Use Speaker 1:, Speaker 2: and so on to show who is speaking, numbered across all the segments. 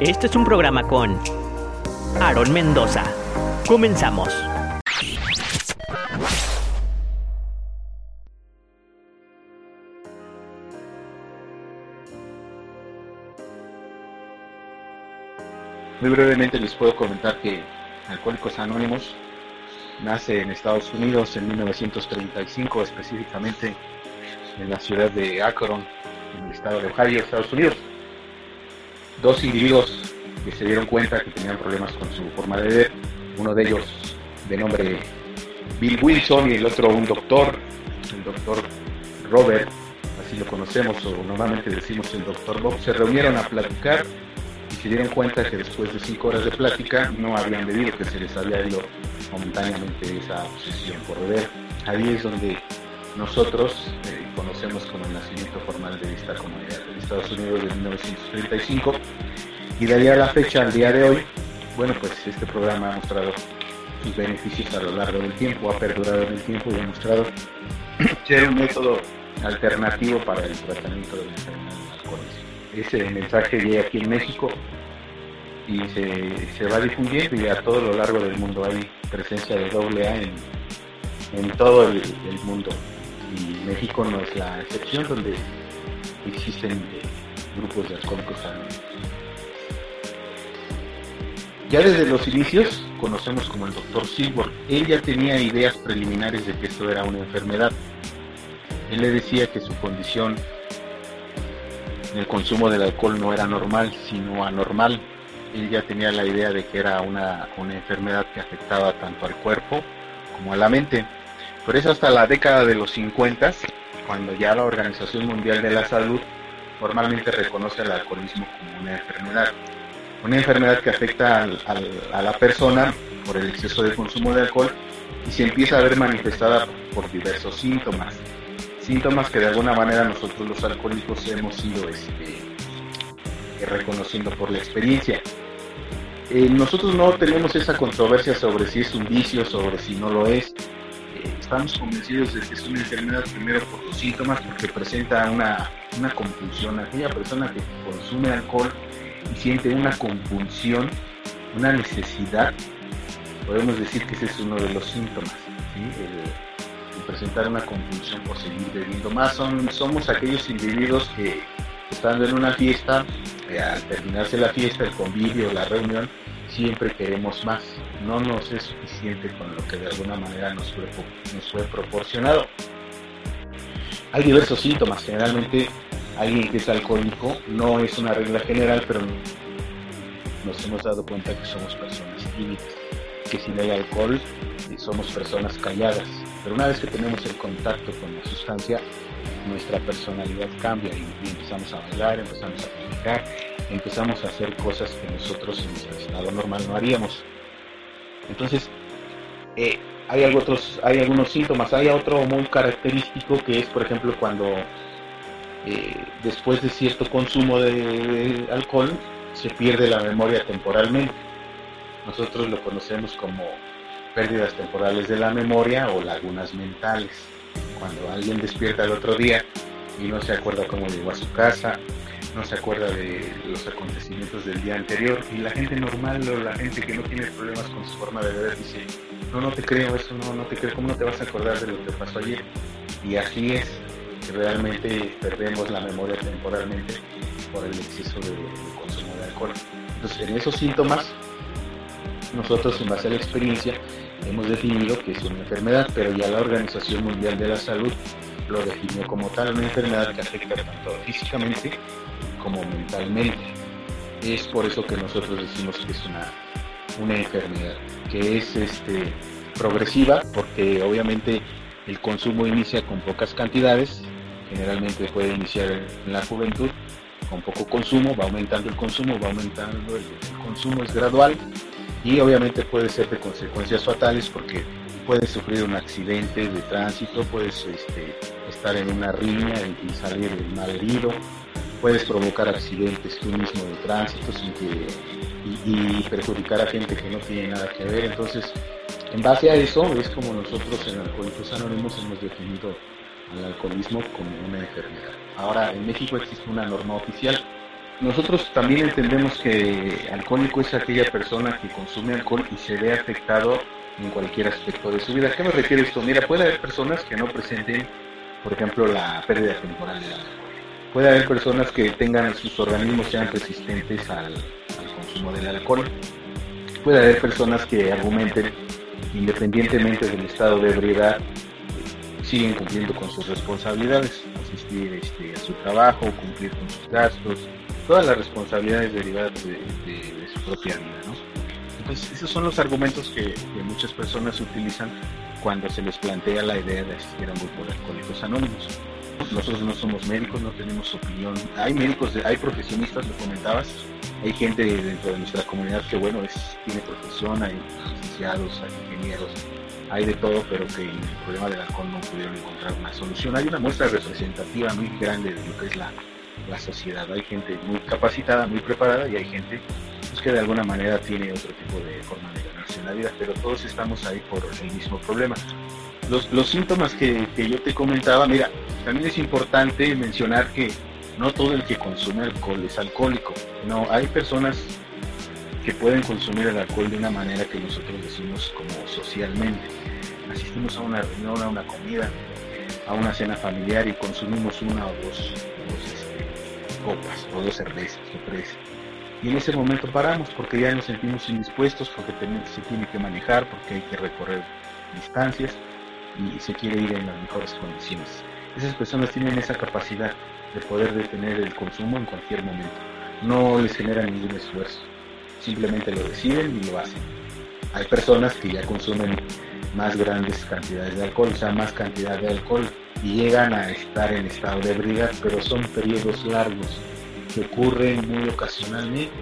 Speaker 1: Este es un programa con Aaron Mendoza. Comenzamos.
Speaker 2: Muy brevemente les puedo comentar que Alcohólicos Anónimos nace en Estados Unidos en 1935, específicamente en la ciudad de Akron, en el estado de Ohio, Estados Unidos. Dos individuos que se dieron cuenta que tenían problemas con su forma de ver, uno de ellos de nombre Bill Wilson y el otro un doctor, el doctor Robert, así lo conocemos o normalmente decimos el doctor Bob, se reunieron a platicar y se dieron cuenta que después de cinco horas de plática no habían bebido, que se les había ido momentáneamente esa obsesión por beber. Ahí es donde nosotros eh, conocemos como el nacimiento formal de esta comunidad Estados Unidos de 1935 y de ahí a la fecha, al día de hoy, bueno, pues este programa ha mostrado sus beneficios a lo largo del tiempo, ha perdurado en el tiempo y ha mostrado ser un método alternativo para el tratamiento de la enfermedad alcoholismo. Ese mensaje llega aquí en México y se, va difundiendo y a todo lo largo del mundo hay presencia de AA en, en todo el, mundo. Y México no es la excepción donde existen grupos de alcohólicos. Ya desde los inicios conocemos como el doctor Silver. Él ya tenía ideas preliminares de que esto era una enfermedad. Él le decía que su condición el consumo del alcohol no era normal, sino anormal. Él ya tenía la idea de que era una, una enfermedad que afectaba tanto al cuerpo como a la mente. Por eso hasta la década de los 50, cuando ya la Organización Mundial de la Salud formalmente reconoce el alcoholismo como una enfermedad. Una enfermedad que afecta a la persona por el exceso de consumo de alcohol y se empieza a ver manifestada por diversos síntomas. Síntomas que de alguna manera nosotros los alcohólicos hemos ido este, reconociendo por la experiencia. Eh, nosotros no tenemos esa controversia sobre si es un vicio, sobre si no lo es. Estamos convencidos de que es una enfermedad primero por los síntomas, porque presenta una, una compulsión. Aquella persona que consume alcohol y siente una compulsión, una necesidad, podemos decir que ese es uno de los síntomas, el, presentar una compulsión por seguir bebiendo más. Son, somos aquellos individuos que estando en una fiesta, eh, al terminarse la fiesta, el convivio, la reunión, siempre queremos más. No nos es suficiente con lo que de alguna manera nos fue, proporcionado. Hay diversos síntomas, generalmente alguien que es alcohólico no es una regla general, pero nos hemos dado cuenta que somos personas tímidas, que sin el alcohol eh, somos personas calladas, pero una vez que tenemos el contacto con la sustancia, nuestra personalidad cambia y, empezamos a bailar, empezamos a platicar, empezamos a hacer cosas que nosotros en nuestro estado normal no haríamos. Entonces, eh, hay, algunos síntomas, hay otro muy característico que es, por ejemplo, cuando eh, después de cierto consumo de, alcohol se pierde la memoria temporalmente. Nosotros lo conocemos como pérdidas temporales de la memoria o lagunas mentales. Cuando alguien despierta el otro día y no se acuerda cómo llegó a su casa, no se acuerda de los acontecimientos del día anterior y la gente normal o la gente que no tiene problemas con su forma de beber dice, no, no te creo, eso no, no te creo, ¿cómo no te vas a acordar de lo que pasó ayer? Y así es, realmente perdemos la memoria temporalmente por el exceso de, consumo de alcohol. Entonces, en esos síntomas, nosotros en base a la experiencia hemos definido que es una enfermedad, pero ya la Organización Mundial de la Salud lo definió como tal, una enfermedad que afecta tanto físicamente como mentalmente. Es por eso que nosotros decimos que es una, una enfermedad, que es este, progresiva, porque obviamente el consumo inicia con pocas cantidades, generalmente puede iniciar en la juventud con poco consumo, va aumentando el consumo, va aumentando el, consumo, es gradual y obviamente puede ser de consecuencias fatales porque puedes sufrir un accidente de tránsito, puedes este, estar en una riña y, salir mal herido, puedes provocar accidentes tú mismo de tránsito sin que, y, perjudicar a gente que no tiene nada que ver. Entonces, en base a eso es como nosotros en Alcohólicos Anónimos hemos definido al alcoholismo como una enfermedad. Ahora, en México existe una norma oficial nosotros también entendemos que alcohólico es aquella persona que consume alcohol y se ve afectado en cualquier aspecto de su vida. ¿A qué me refiere esto? Mira, puede haber personas que no presenten, por ejemplo, la pérdida temporal de la Puede haber personas que tengan sus organismos sean resistentes al, consumo del alcohol. Puede haber personas que argumenten, independientemente del estado de ebriedad, siguen cumpliendo con sus responsabilidades, asistir este, a su trabajo, cumplir con sus gastos, todas las responsabilidades derivadas de, su propia vida. ¿no? Entonces, esos son los argumentos que, muchas personas utilizan cuando se les plantea la idea de asistir a un de alcohólicos anónimos. Nosotros no somos médicos, no tenemos opinión. Hay médicos, hay profesionistas, lo comentabas, hay gente dentro de nuestra comunidad que, bueno, es, tiene profesión, hay licenciados, hay ingenieros, hay de todo, pero que el problema del alcohol no pudieron encontrar una solución. Hay una muestra representativa muy grande de lo que es la, la sociedad. Hay gente muy capacitada, muy preparada y hay gente pues, que de alguna manera tiene otro tipo de forma de ganarse en la vida, pero todos estamos ahí por el mismo problema. Los, los síntomas que, que yo te comentaba, mira, también es importante mencionar que no todo el que consume alcohol es alcohólico. No, hay personas que pueden consumir el alcohol de una manera que nosotros decimos como socialmente. Asistimos a una reunión, a una comida, a una cena familiar y consumimos una o dos, este, copas o dos cervezas o tres. Y en ese momento paramos porque ya nos sentimos indispuestos, porque se tiene que manejar, porque hay que recorrer distancias y se quiere ir en las mejores condiciones. Esas personas tienen esa capacidad de poder detener el consumo en cualquier momento. No les genera ningún esfuerzo simplemente lo deciden y lo hacen. Hay personas que ya consumen más grandes cantidades de alcohol, o sea, más cantidad de alcohol y llegan a estar en estado de ebriedad, pero son periodos largos que ocurren muy ocasionalmente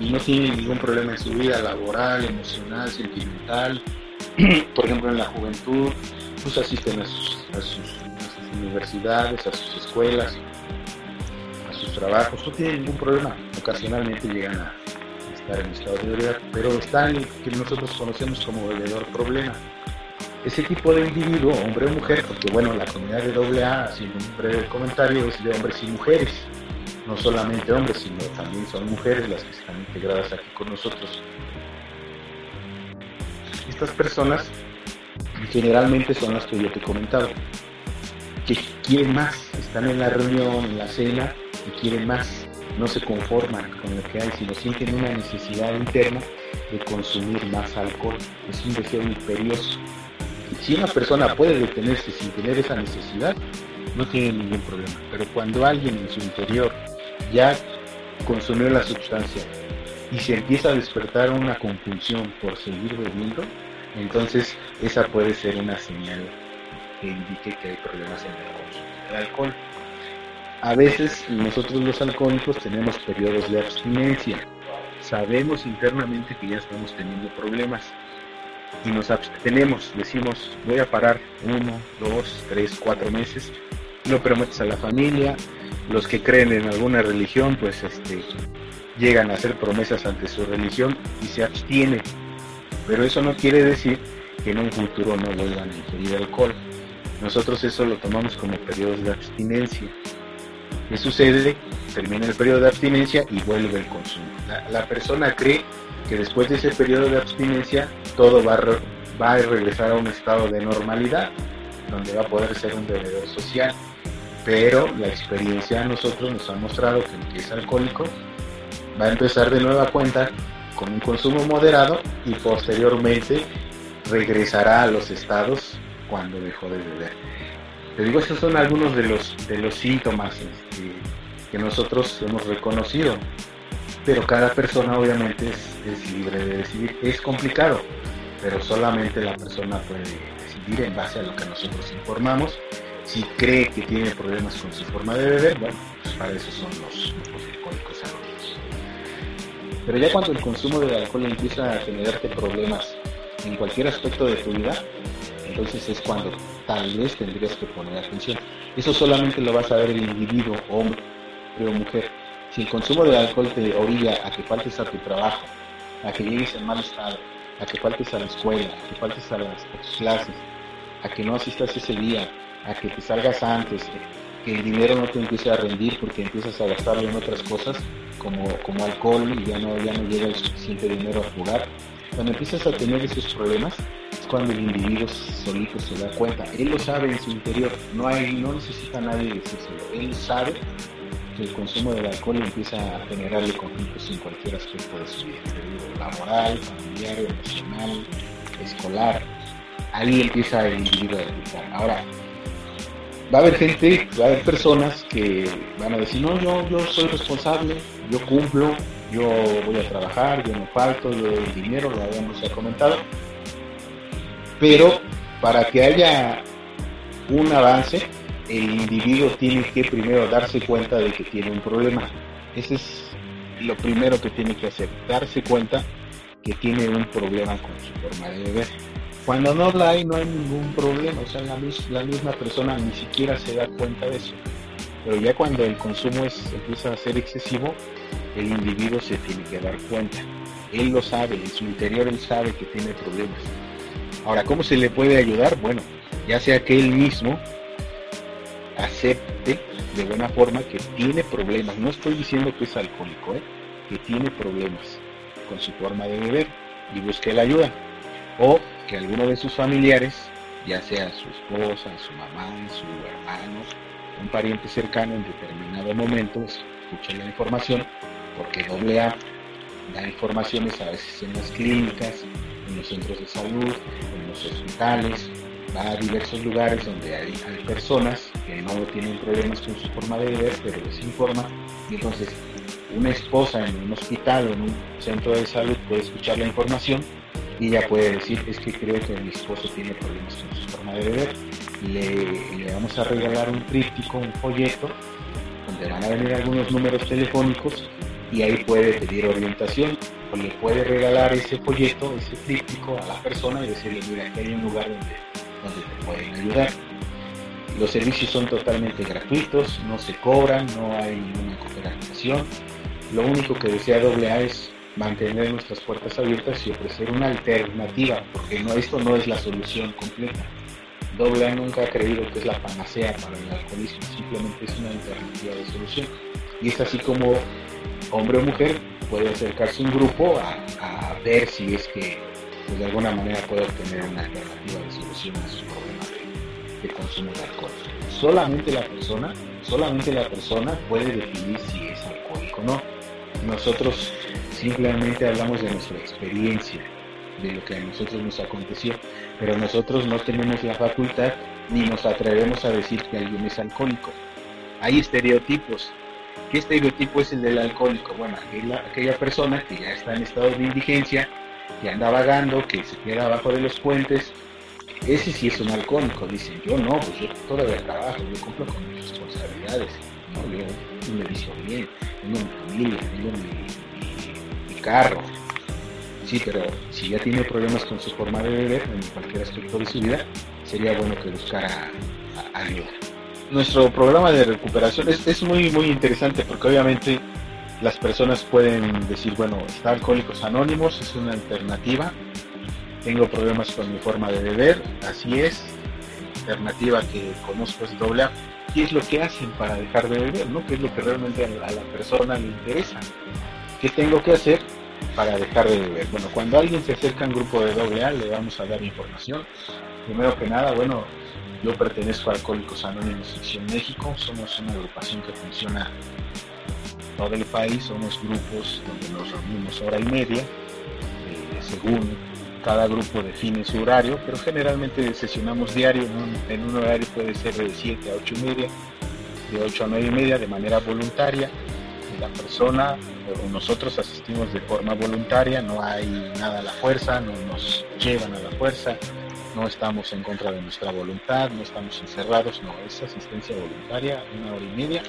Speaker 2: y no tienen ningún problema en su vida laboral, emocional, sentimental. Por ejemplo, en la juventud, pues asisten a sus, a sus universidades, a sus escuelas, a sus trabajos, no tienen ningún problema. Ocasionalmente llegan a, estar en estado de ebriedad, pero está en que nosotros conocemos como bebedor problema. Ese tipo de individuo, hombre o mujer, porque bueno, la comunidad de AA, haciendo un breve comentario, es de hombres y mujeres, no solamente hombres, sino también son mujeres las que están integradas aquí con nosotros. Estas personas generalmente son las que yo te he comentado, que quieren más, están en la reunión, en la cena y quieren más no se conforman con lo que hay, sino sienten una necesidad interna de consumir más alcohol. Es un deseo imperioso. Y si una persona puede detenerse sin tener esa necesidad, no tiene ningún problema. Pero cuando alguien en su interior ya consumió la sustancia y se empieza a despertar una compulsión por seguir bebiendo, entonces esa puede ser una señal que indique que hay problemas en el consumo del alcohol. A veces nosotros los alcohólicos tenemos periodos de abstinencia. Sabemos internamente que ya estamos teniendo problemas y nos abstenemos. Decimos, voy a parar uno, dos, tres, cuatro meses. Lo prometes a la familia. Los que creen en alguna religión, pues este, llegan a hacer promesas ante su religión y se abstienen. Pero eso no quiere decir que en un futuro no vuelvan a ingerir alcohol. Nosotros eso lo tomamos como periodos de abstinencia. ¿Qué sucede? Termina el periodo de abstinencia y vuelve el consumo. La, persona cree que después de ese periodo de abstinencia todo va a, va a regresar a un estado de normalidad, donde va a poder ser un bebedor social. Pero la experiencia a nosotros nos ha mostrado que el que es alcohólico va a empezar de nueva cuenta con un consumo moderado y posteriormente regresará a los estados cuando dejó de beber. Te digo, esos son algunos de los, de los síntomas este, que nosotros hemos reconocido, pero cada persona obviamente es, libre de decidir. Es complicado, pero solamente la persona puede decidir en base a lo que nosotros informamos. Si cree que tiene problemas con su forma de beber, bueno, pues para eso son los, los alcohólicos anónimos. Pero ya cuando el consumo de alcohol empieza a generarte problemas en cualquier aspecto de tu vida, entonces es cuando tal vez tendrías que poner atención. Eso solamente lo vas a ver el individuo, hombre o mujer. Si el consumo de alcohol te orilla a que faltes a tu trabajo, a que llegues en mal estado, a que faltes a la escuela, a que faltes a las clases, a que no asistas ese día, a que te salgas antes, que el dinero no te empiece a rendir porque empiezas a gastarlo en otras cosas como, como alcohol y ya no, ya no llega el suficiente dinero a jugar. Cuando empiezas a tener esos problemas cuando el individuo solito se da cuenta. Él lo sabe en su interior, no, hay, no necesita nadie decírselo. Él sabe que el consumo del alcohol empieza a generarle conflictos en cualquier aspecto de su vida, laboral, familiar, emocional, escolar. Ahí empieza el individuo a detectar. Ahora, va a haber gente, va a haber personas que van a decir, no, yo, yo soy responsable, yo cumplo, yo voy a trabajar, yo no falto, yo doy dinero, lo habíamos ya comentado. Pero para que haya un avance, el individuo tiene que primero darse cuenta de que tiene un problema. Ese es lo primero que tiene que hacer, darse cuenta que tiene un problema con su forma de beber. Cuando no la hay, no hay ningún problema, o sea, la, la misma persona ni siquiera se da cuenta de eso. Pero ya cuando el consumo es, empieza a ser excesivo, el individuo se tiene que dar cuenta. Él lo sabe, en su interior él sabe que tiene problemas. Ahora, ¿cómo se le puede ayudar? Bueno, ya sea que él mismo acepte de buena forma que tiene problemas. No estoy diciendo que es alcohólico, ¿eh? que tiene problemas con su forma de beber y busque la ayuda. O que alguno de sus familiares, ya sea su esposa, su mamá, su hermano, un pariente cercano en determinado momento, escuche la información, porque AA da informaciones a veces en las clínicas, en los centros de salud, en los hospitales, va a diversos lugares donde hay, personas que no tienen problemas con su forma de beber, pero les informa. Y entonces, una esposa en un hospital o en un centro de salud puede escuchar la información y ya puede decir, es que creo que mi esposo tiene problemas con su forma de beber. Le, le vamos a regalar un tríptico, un folleto, donde van a venir algunos números telefónicos y ahí puede pedir orientación le puede regalar ese folleto, ese tríptico a la persona y decirle, mira, aquí hay un lugar donde donde te pueden ayudar. Los servicios son totalmente gratuitos, no se cobran, no hay ninguna cooperación. Lo único que desea AA es mantener nuestras puertas abiertas y ofrecer una alternativa, porque no, esto no es la solución completa. AA nunca ha creído que es la panacea para el alcoholismo, simplemente es una alternativa de solución. Y es así como hombre o mujer puede acercarse un grupo a, a ver si es que pues de alguna manera puede obtener una alternativa de solución a sus problemas de, consumo de alcohol. Solamente la persona, solamente la persona puede definir si es alcohólico o no. Nosotros simplemente hablamos de nuestra experiencia, de lo que a nosotros nos aconteció, pero nosotros no tenemos la facultad ni nos atrevemos a decir que alguien es alcohólico. Hay estereotipos. ¿Qué estereotipo es el del alcohólico? Bueno, aquella, persona que ya está en estado de indigencia, que anda vagando, que se queda abajo de los puentes, ese sí es un alcohólico. Dicen, yo no, pues yo todavía trabajo, yo cumplo con mis responsabilidades, no, yo me vicio bien, tengo mi familia, tengo mi, carro. Sí, pero si ya tiene problemas con su forma de beber en cualquier aspecto de su vida, sería bueno que buscara ayuda. Nuestro programa de recuperación es, es muy, muy interesante porque obviamente las personas pueden decir, bueno, está Alcohólicos Anónimos, es una alternativa, tengo problemas con mi forma de beber, así es, alternativa que conozco es doble A. ¿Qué es lo que hacen para dejar de beber? ¿no? ¿Qué es lo que realmente a la persona le interesa? ¿Qué tengo que hacer para dejar de beber? Bueno, cuando alguien se acerca a un grupo de doble A, le vamos a dar información. Primero que nada, bueno, yo pertenezco a Alcohólicos Anónimos Sección México, somos una agrupación que funciona todo el país, somos grupos donde nos reunimos hora y media, eh, según cada grupo define su horario, pero generalmente sesionamos diario, en un, horario puede ser de 7 a 8 y media, de 8 a 9 y media de manera voluntaria. La persona o nosotros asistimos de forma voluntaria, no hay nada a la fuerza, no nos llevan a la fuerza, no estamos en contra de nuestra voluntad, no estamos encerrados, no, es asistencia voluntaria, una hora y media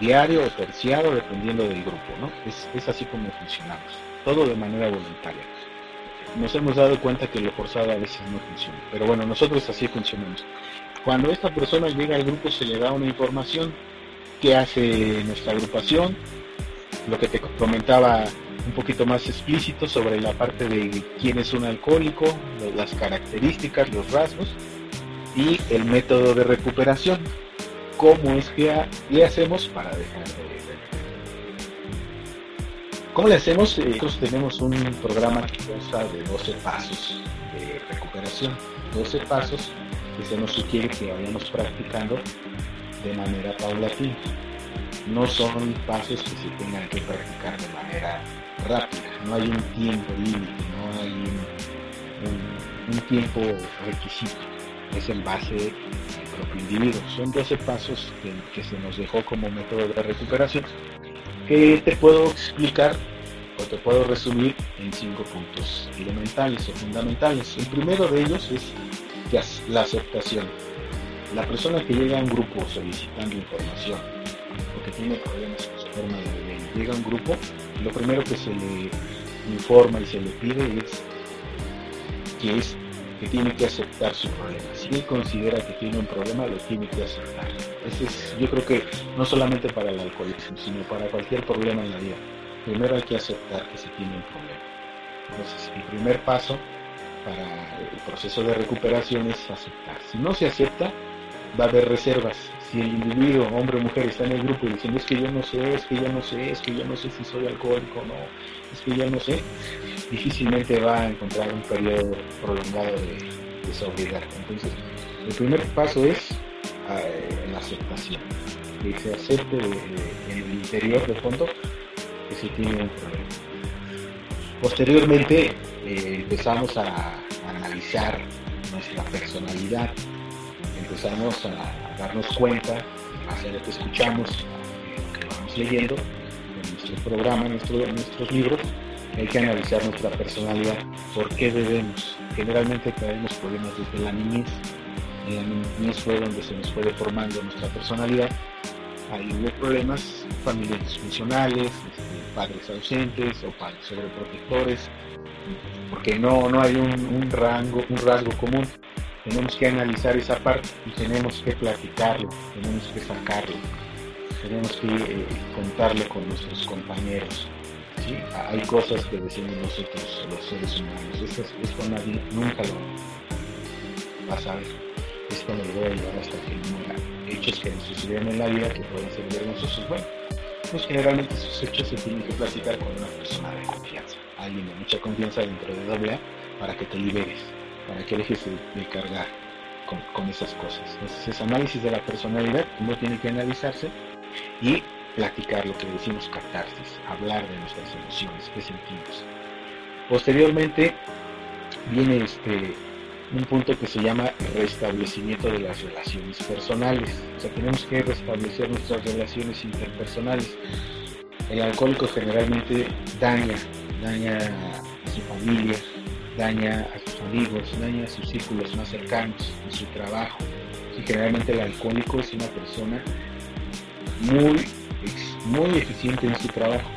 Speaker 2: diario o terciado, dependiendo del grupo, ¿no? Es, es así como funcionamos, todo de manera voluntaria. Nos hemos dado cuenta que lo forzado a veces no funciona, pero bueno, nosotros así funcionamos. Cuando esta persona llega al grupo se le da una información que hace nuestra agrupación, lo que te comentaba un poquito más explícito sobre la parte de quién es un alcohólico, las características, los rasgos y el método de recuperación cómo es que le hacemos para dejar de. ¿Cómo le hacemos? Eh, nosotros tenemos un programa que consta de 12 pasos de recuperación, 12 pasos que se nos sugiere que vayamos practicando de manera paulatina. No son pasos que se tengan que practicar de manera rápida, no hay un tiempo límite, no hay un, tiempo requisito, es en base del propio individuo. Son 12 pasos que, que se nos dejó como método de recuperación que te puedo explicar o te puedo resumir en cinco puntos elementales o fundamentales. El primero de ellos es la aceptación. La persona que llega a un grupo solicitando información o que tiene problemas con su forma de vivir, llega a un grupo, lo primero que se le informa y se le pide es que es que tiene que aceptar su problema. Si él considera que tiene un problema, lo tiene que aceptar. Ese es, yo creo que no solamente para el alcoholismo, sino para cualquier problema en la vida. Primero hay que aceptar que se tiene un problema. Entonces, el primer paso para el proceso de recuperación es aceptar. Si no se acepta, va a haber reservas. Si el individuo, hombre o mujer, está en el grupo diciendo es que yo no sé, es que yo no sé, es que yo no sé si soy alcohólico o no, es que yo no sé, difícilmente va a encontrar un periodo prolongado de, sobriedad. Entonces, el primer paso es eh, la aceptación, que se acepte en el interior de fondo que se tiene un problema. Posteriormente eh, empezamos a, analizar nuestra personalidad, empezamos a, darnos cuenta, hacia lo que escuchamos, lo que vamos leyendo, en nuestro programa, nuestros libros, hay que analizar nuestra personalidad, por qué debemos. Generalmente tenemos problemas desde la niñez, en la niñez fue donde se nos fue formando nuestra personalidad, hay problemas, familias disfuncionales, este, padres ausentes o padres sobreprotectores, porque no, no hay un, rango, un rasgo común. Tenemos que analizar esa parte y tenemos que platicarlo, tenemos que sacarlo, tenemos que eh, contarlo con nuestros compañeros. Hay cosas que decimos nosotros, los seres humanos, esto, esto nadie nunca lo va a saber, esto me lo voy a llevar hasta que muera. Hechos que nos sucedieron en la vida que pueden ser vergonzosos, bueno, pues generalmente esos hechos se tienen que platicar con una persona de confianza alguien mucha confianza dentro de AA para que te liberes, para que dejes de, cargar con, esas cosas. Entonces, ese análisis de la personalidad, uno tiene que analizarse y platicar lo que decimos catarsis, hablar de nuestras emociones, qué sentimos. Posteriormente viene este un punto que se llama restablecimiento de las relaciones personales. O sea, tenemos que restablecer nuestras relaciones interpersonales. El alcohólico generalmente daña daña a su familia, daña a sus amigos, daña a sus círculos más cercanos, en su trabajo. Y generalmente el alcohólico es una persona muy, muy eficiente en su trabajo,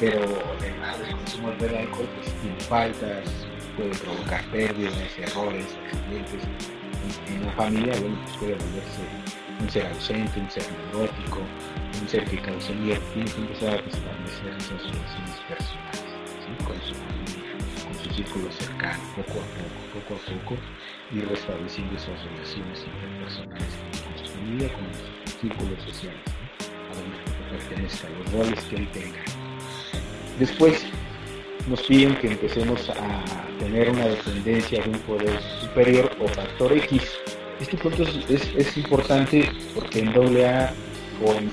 Speaker 2: pero además del consumo de alcohol pues, tiene faltas, puede provocar pérdidas, errores, accidentes. En la familia, bueno, pues puede volverse un ser ausente, un ser neurótico, un ser que causa miedo. Tiene que empezar a restablecer esas relaciones personales con su con su círculo cercano, poco a poco, poco a poco, y restableciendo esas relaciones interpersonales con su familia, con los círculos sociales, a donde pertenezca, los roles que él tenga. Después nos piden que empecemos a tener una dependencia de un poder superior o factor X. Este punto es, es, importante porque en AA o en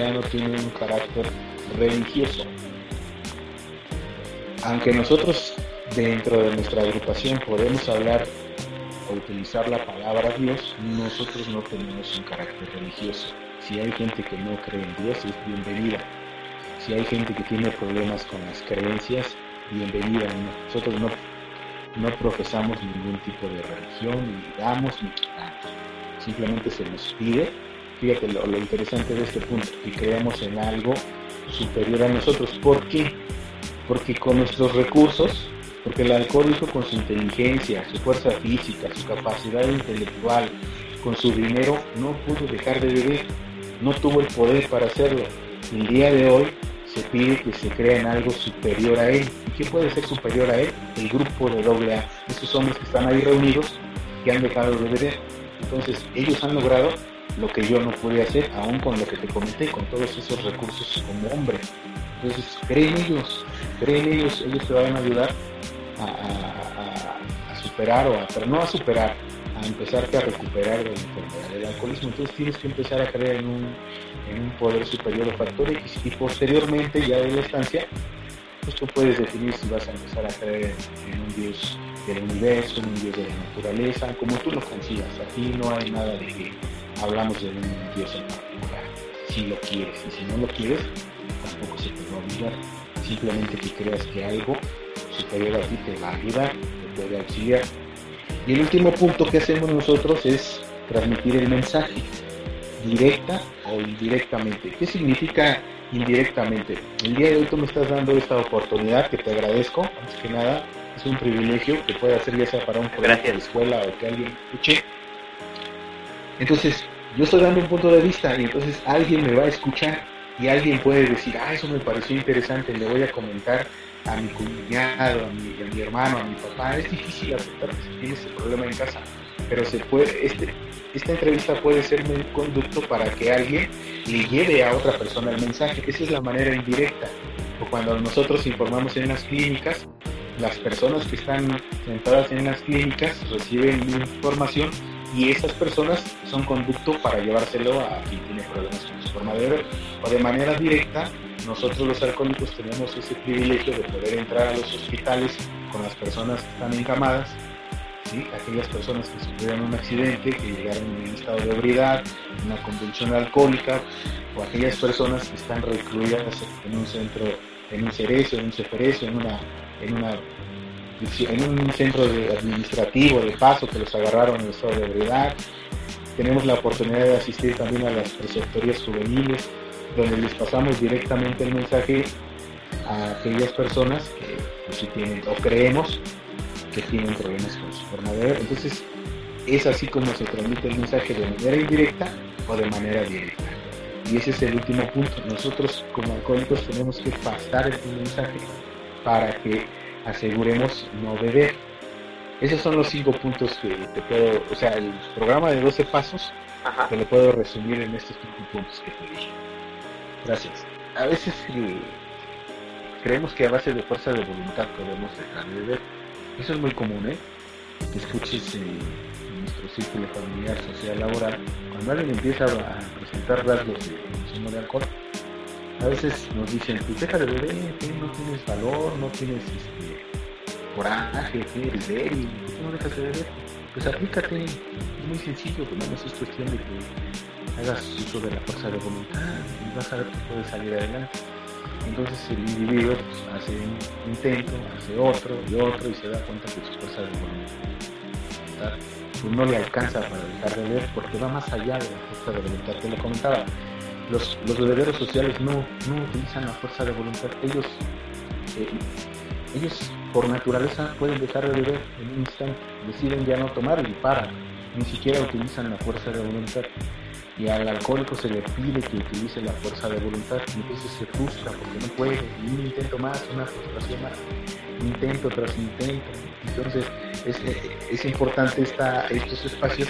Speaker 2: AA no tiene un carácter religioso, aunque nosotros dentro de nuestra agrupación podemos hablar o utilizar la palabra Dios, nosotros no tenemos un carácter religioso. Si hay gente que no cree en Dios, es bienvenida. Si hay gente que tiene problemas con las creencias, bienvenida. Nosotros no, no profesamos ningún tipo de religión, ni damos ni quitamos. Simplemente se nos pide, fíjate lo, lo interesante de este punto, que creamos en algo superior a nosotros. ¿Por qué? Porque con nuestros recursos, porque el alcohólico con su inteligencia, su fuerza física, su capacidad intelectual, con su dinero, no pudo dejar de beber, no tuvo el poder para hacerlo. El día de hoy se pide que se crea en algo superior a él. ¿Y qué puede ser superior a él? El grupo de AA, esos hombres que están ahí reunidos, que han dejado de beber. Entonces, ellos han logrado lo que yo no pude hacer, aún con lo que te comenté, con todos esos recursos como hombre. Entonces, creen ellos, creen ellos, ellos te van a ayudar a, superar, o a, pero no a superar, a empezarte a recuperar de la enfermedad del alcoholismo. Entonces tienes que empezar a creer en un, en un poder superior o factor X y posteriormente, ya de la estancia, pues tú puedes definir si vas a empezar a creer en un Dios del universo, en un Dios de la naturaleza, como tú lo consigas. Aquí no hay nada de que hablamos de un Dios en particular. Si lo quieres y si no lo quieres, tampoco se te va a olvidar. Simplemente que creas que algo superior a ti te va a ayudar, te puede auxiliar. Y el último punto que hacemos nosotros es transmitir el mensaje, directa o indirectamente. ¿Qué significa indirectamente? El día de hoy tú me estás dando esta oportunidad que te agradezco, antes que nada, es un privilegio que puede hacer ya sea para un colegio de escuela o que alguien escuche. Entonces, yo estoy dando un punto de vista y entonces alguien me va a escuchar y alguien puede decir, ah, eso me pareció interesante, le voy a comentar a mi cuñado, a mi, a mi hermano, a mi papá. Es difícil aceptar que se tiene ese problema en casa, pero se puede, este, esta entrevista puede ser un conducto para que alguien le lleve a otra persona el mensaje. Esa es la manera indirecta. O cuando nosotros informamos en las clínicas, las personas que están sentadas en las clínicas reciben información y esas personas son conducto para llevárselo a quien tiene problemas con forma de ver. O de manera directa, nosotros los alcohólicos tenemos ese privilegio de poder entrar a los hospitales con las personas que están encamadas, ¿sí? aquellas personas que sufrieron un accidente, que llegaron en un estado de ebriedad, una convulsión alcohólica, o aquellas personas que están recluidas en un centro, en un cerezo, en un ceferezo, en una, en una en un centro administrativo de paso que los agarraron en estado de ebriedad. Tenemos la oportunidad de asistir también a las preceptorías juveniles, donde les pasamos directamente el mensaje a aquellas personas que pues, tienen o creemos que tienen problemas con su forma de ver. Entonces, es así como se transmite el mensaje de manera indirecta o de manera directa. Y ese es el último punto. Nosotros como alcohólicos tenemos que pasar el mensaje para que aseguremos no beber. Esos son los cinco puntos que te puedo, o sea, el programa de 12 pasos te lo puedo resumir en estos cinco puntos que te dije. Gracias. A veces eh, creemos que a base de fuerza de voluntad podemos dejar de beber. Eso es muy común, ¿eh? Que escuches eh, en nuestro círculo familiar, social, laboral, cuando alguien empieza a presentar rasgos de consumo de alcohol, a veces nos dicen, pues deja de beber, no tienes valor, no tienes este, coraje, eres débil, ¿por qué no dejas de beber? Pues aplícate, es muy sencillo, pues no es cuestión de que hagas uso de la fuerza de voluntad y vas a ver que puedes salir adelante. Entonces el individuo pues, hace un intento, hace otro y otro y se da cuenta que su fuerza de voluntad pues, no le alcanza para dejar de beber porque va más allá de la fuerza de voluntad que le comentaba los, los sociales no, no utilizan la fuerza de voluntad. Ellos, eh, ellos por naturaleza pueden dejar de beber en un instante, deciden ya no tomar y paran. Ni siquiera utilizan la fuerza de voluntad. Y al alcohólico se le pide que utilice la fuerza de voluntad y entonces se frustra porque no puede. Y un intento más, una frustración más, intento tras intento. Entonces es, es importante esta, estos espacios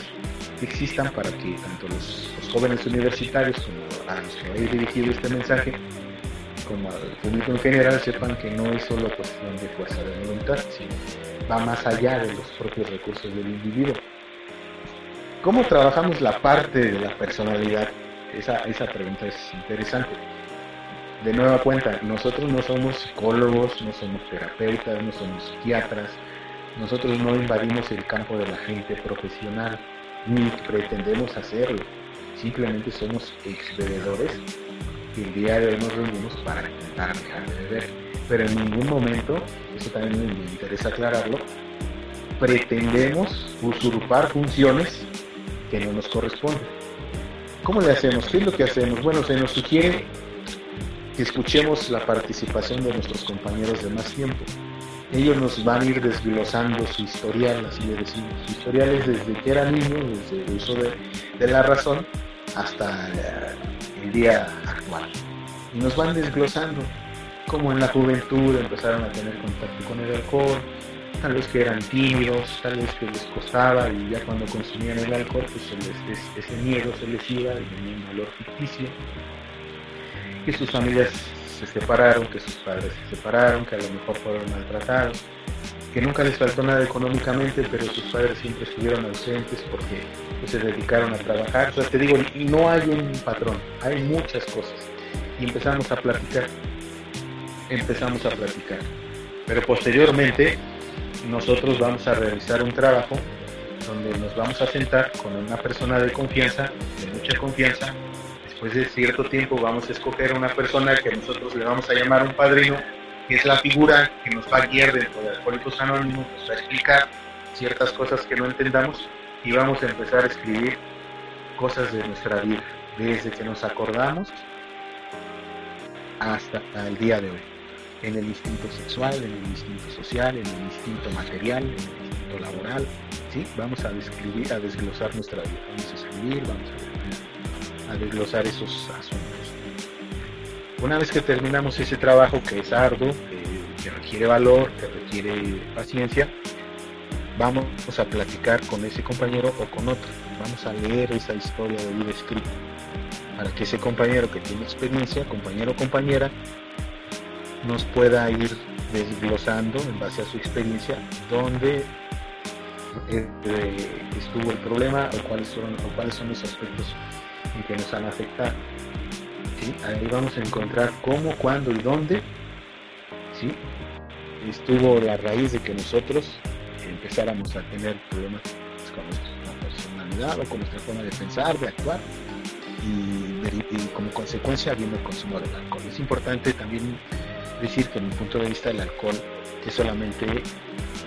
Speaker 2: que existan para que tanto los, jóvenes universitarios como a los que habéis dirigido este mensaje, como al público en general, sepan que no es solo cuestión de fuerza de voluntad, sino va más allá de los propios recursos del individuo. ¿Cómo trabajamos la parte de la personalidad? Esa, esa pregunta es interesante. De nueva cuenta, nosotros no somos psicólogos, no somos terapeutas, no somos psiquiatras, nosotros no invadimos el campo de la gente profesional, ni pretendemos hacerlo. Simplemente somos ex bebedores y el día de hoy nos reunimos para intentar dejar de beber. Pero en ningún momento, eso también me interesa aclararlo, pretendemos usurpar funciones que no nos corresponden. ¿Cómo le hacemos? ¿Qué es lo que hacemos? Bueno, se nos sugiere que escuchemos la participación de nuestros compañeros de más tiempo ellos nos van a ir desglosando su historial, así le decimos. Su historial es desde que era niño, desde el uso de, la razón, hasta el día Y nos van desglosando cómo en la juventud empezaron a tener contacto con el alcohol, tal vez que eran tímidos, tal vez que les costaba y ya cuando consumían el alcohol, pues ese miedo se les iba y tenía un valor ficticio. Que sus familias se separaron, que sus padres se separaron, que a lo mejor fueron maltratados, que nunca les faltó nada económicamente, pero sus padres siempre estuvieron ausentes porque pues, se dedicaron a trabajar. O sea, te digo, no hay un patrón, hay muchas cosas. Empezamos a platicar, empezamos a platicar. Pero posteriormente nosotros vamos a realizar un trabajo donde nos vamos a sentar con una persona de confianza, de mucha confianza. Después de cierto tiempo vamos a escoger una persona que nosotros le vamos a llamar un padrino, que es la figura que nos va a guiar dentro de Alcohólicos Anónimos, nos va a explicar ciertas cosas que no entendamos y vamos a empezar a escribir cosas de nuestra vida, desde que nos acordamos hasta el día de hoy en el instinto sexual, en el instinto social, en el instinto material, en el instinto laboral. ¿sí? Vamos a describir, a desglosar nuestra vida, vamos a escribir, vamos a, desglosar esos asuntos. Una vez que terminamos ese trabajo que es arduo, que, requiere valor, que requiere paciencia, vamos a platicar con ese compañero o con otro. Vamos a leer esa historia de vida escrita para que ese compañero que tiene experiencia, compañero o compañera, nos pueda ir desglosando en base a su experiencia dónde eh, estuvo el problema o cuáles son, cuáles son los aspectos en que nos han afectado. Ahí vamos a encontrar cómo, cuándo y dónde ¿sí? estuvo la raíz de que nosotros empezáramos a tener problemas con nuestra personalidad o con nuestra forma de pensar, de actuar y, como consecuencia viene el consumo del alcohol. Es importante también decir que en mi punto de vista el alcohol es solamente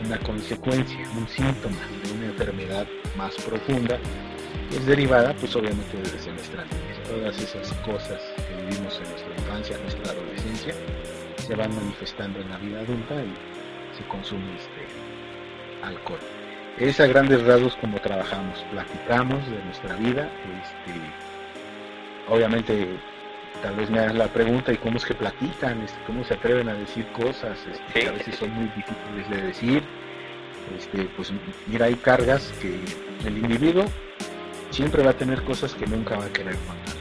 Speaker 2: una consecuencia, un síntoma de una enfermedad más profunda que es derivada pues obviamente desde nuestra niñez. Todas esas cosas que vivimos en nuestra infancia, en nuestra adolescencia, se van manifestando en la vida adulta y se consume este alcohol. Es a grandes rasgos como trabajamos, platicamos de nuestra vida, este, obviamente tal vez me hagan la pregunta y cómo es que platican, este, cómo se atreven a decir cosas, este, a veces son muy difíciles de decir. Este, pues mira, hay cargas que el individuo siempre va a tener cosas que nunca va a querer contar.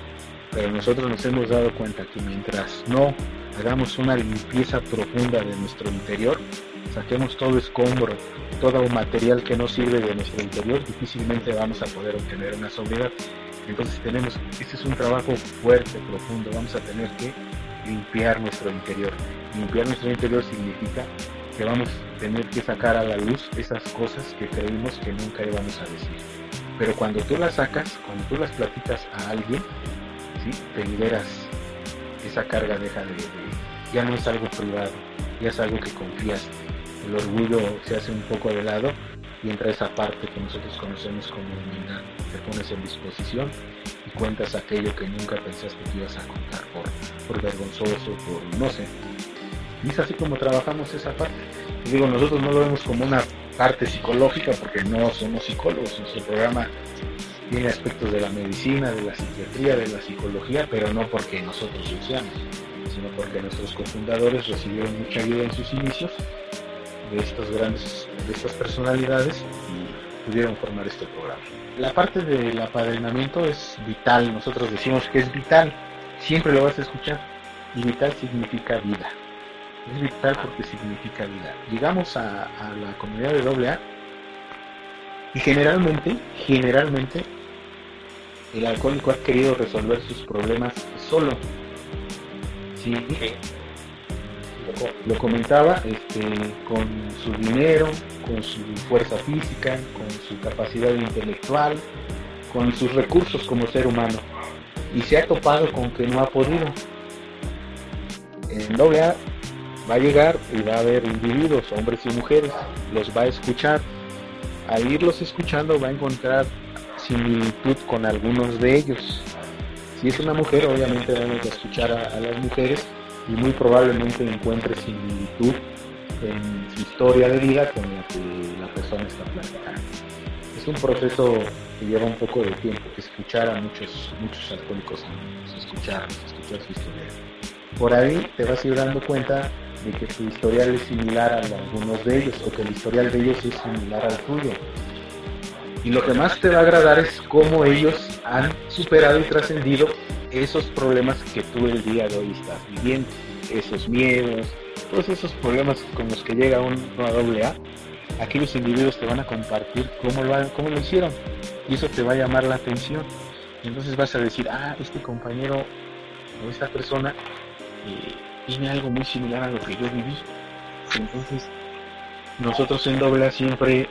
Speaker 2: Pero nosotros nos hemos dado cuenta que mientras no hagamos una limpieza profunda de nuestro interior, saquemos todo escombro, todo material que no sirve de nuestro interior, difícilmente vamos a poder obtener una sobriedad. Entonces tenemos, este es un trabajo fuerte, profundo, vamos a tener que limpiar nuestro interior. Limpiar nuestro interior significa que vamos a tener que sacar a la luz esas cosas que creímos que nunca íbamos a decir. Pero cuando tú las sacas, cuando tú las platicas a alguien, ¿sí? te liberas, esa carga deja de, ya no es algo privado, ya es algo que confías. El orgullo se hace un poco de lado y entra esa parte que nosotros conocemos como humildad. Te pones en disposición y cuentas aquello que nunca pensaste que ibas a contar por, por vergonzoso, por no sé. Y es así como trabajamos esa parte. Digo, nosotros no lo vemos como una parte psicológica porque no somos psicólogos. Nuestro programa tiene aspectos de la medicina, de la psiquiatría, de la psicología, pero no porque nosotros lo seamos, sino porque nuestros cofundadores recibieron mucha ayuda en sus inicios de estos grandes, de estas personalidades pudieron formar este programa. La parte del apadrinamiento es vital, nosotros decimos que es vital, siempre lo vas a escuchar, y vital significa vida. Es vital porque significa vida. Llegamos a, a la comunidad de AA y generalmente, generalmente, el alcohólico ha querido resolver sus problemas solo. ¿sí? Lo comentaba, este, con su dinero, con su fuerza física, con su capacidad intelectual, con sus recursos como ser humano. Y se ha topado con que no ha podido. En doble A va a llegar y va a haber individuos, hombres y mujeres, los va a escuchar. Al irlos escuchando va a encontrar similitud con algunos de ellos. Si es una mujer, obviamente vamos a escuchar a las mujeres y muy probablemente encuentre similitud en su historia de vida con la que la persona está platicando. Es un proceso que lleva un poco de tiempo, escuchar a muchos, muchos alcohólicos escuchar, escuchar su historia. Por ahí te vas a ir dando cuenta de que tu historial es similar a algunos de ellos o que el historial de ellos es similar al tuyo. Y lo que más te va a agradar es cómo ellos han superado y trascendido esos problemas que tú el día de hoy estás viviendo, esos miedos, todos esos problemas con los que llega uno a doble A, aquellos individuos te van a compartir cómo lo, cómo lo hicieron y eso te va a llamar la atención. Entonces vas a decir, ah, este compañero o esta persona eh, tiene algo muy similar a lo que yo viví. Entonces, nosotros en doble siempre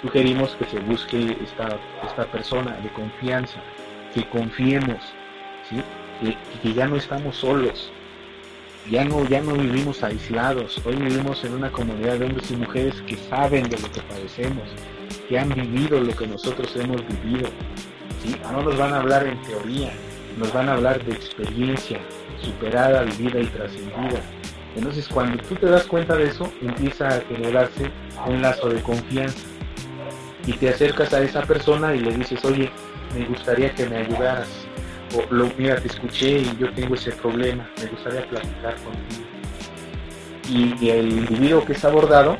Speaker 2: sugerimos que se busque esta, esta persona de confianza, que confiemos, que, ya no estamos solos, ya no, ya no vivimos aislados, hoy vivimos en una comunidad de hombres y mujeres que saben de lo que padecemos, que han vivido lo que nosotros hemos vivido. ¿sí? No nos van a hablar en teoría, nos van a hablar de experiencia superada, vivida y trascendida. Entonces cuando tú te das cuenta de eso, empieza a generarse un lazo de confianza y te acercas a esa persona y le dices, oye, me gustaría que me ayudaras. Lo, mira, te escuché y yo tengo ese problema, me gustaría platicar contigo. Y, el individuo que es abordado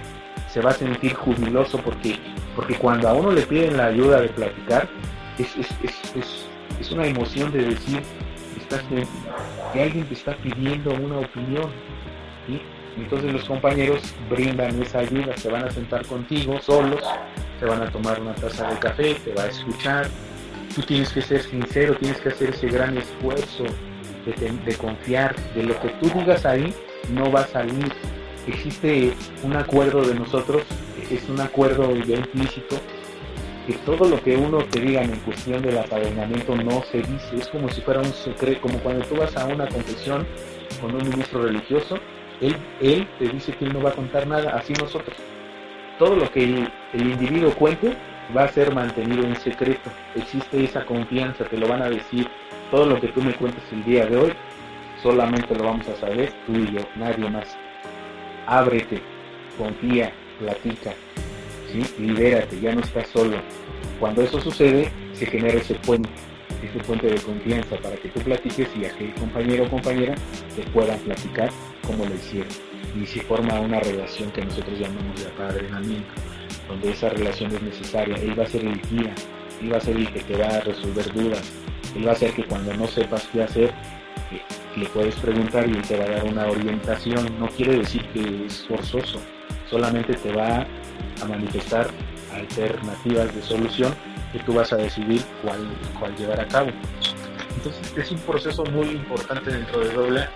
Speaker 2: se va a sentir jubiloso porque, porque cuando a uno le piden la ayuda de platicar, es, es, es, es una emoción de decir estás, que alguien te está pidiendo una opinión. Entonces los compañeros brindan esa ayuda, se van a sentar contigo solos, se van a tomar una taza de café, te va a escuchar. Tú tienes que ser sincero, tienes que hacer ese gran esfuerzo de, de confiar, de lo que tú digas ahí no va a salir. Existe un acuerdo de nosotros, es un acuerdo ya implícito, que todo lo que uno te diga en cuestión del apadrinamiento no se dice, es como si fuera un secreto, como cuando tú vas a una confesión con un ministro religioso, él, él te dice que él no va a contar nada, así nosotros. Todo lo que el, individuo cuente va a ser mantenido en secreto. Existe esa confianza, te lo van a decir. Todo lo que tú me cuentes el día de hoy, solamente lo vamos a saber tú y yo, nadie más. Ábrete, confía, platica, ¿sí? libérate, ya no estás solo. Cuando eso sucede, se genera ese puente, ese puente de confianza para que tú platiques y aquel compañero o compañera te pueda platicar como lo hicieron. Y se forma una relación que nosotros llamamos de apadrinamiento, donde esa relación es necesaria. Él va a ser el guía, él va a ser el que te va a resolver dudas, él va a ser que cuando no sepas qué hacer, le puedes preguntar y él te va a dar una orientación. No quiere decir que es forzoso, solamente te va a manifestar alternativas de solución que tú vas a decidir cuál llevar a cabo. Entonces es un proceso muy importante dentro de doble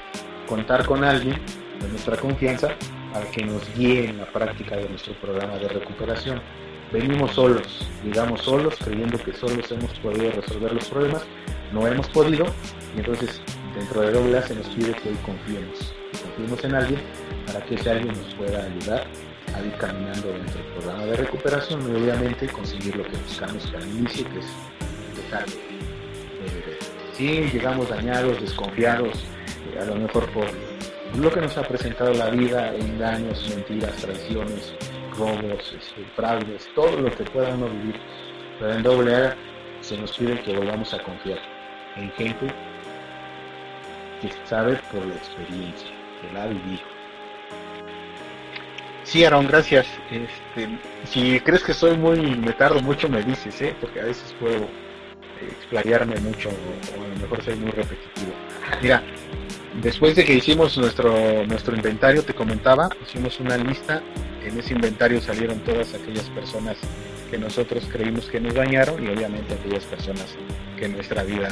Speaker 2: contar con alguien de nuestra confianza para que nos guíe en la práctica de nuestro programa de recuperación. Venimos solos, digamos solos, creyendo que solos hemos podido resolver los problemas, no hemos podido, y entonces dentro de doble se nos pide que hoy confiemos, confiemos en alguien para que ese alguien nos pueda ayudar a ir caminando dentro del programa de recuperación y obviamente conseguir lo que buscamos al inicio, que es dejar de, sí, llegamos dañados, desconfiados, eh, a lo mejor por lo que nos ha presentado la vida, engaños, mentiras, traiciones, robos, este, fraudes, todo lo que pueda uno vivir. Pero en doble A se nos pide que volvamos a confiar en gente que sabe por la experiencia, que la ha vivido Sí, Aaron, gracias. Este, si crees que soy muy, me tardo mucho, me dices, ¿eh? porque a veces puedo eh, explayarme mucho o, a lo mejor ser muy repetitivo. Mira, después de que hicimos nuestro, nuestro inventario, te comentaba, hicimos una lista, en ese inventario salieron todas aquellas personas que nosotros creímos que nos dañaron y obviamente aquellas personas que en nuestra vida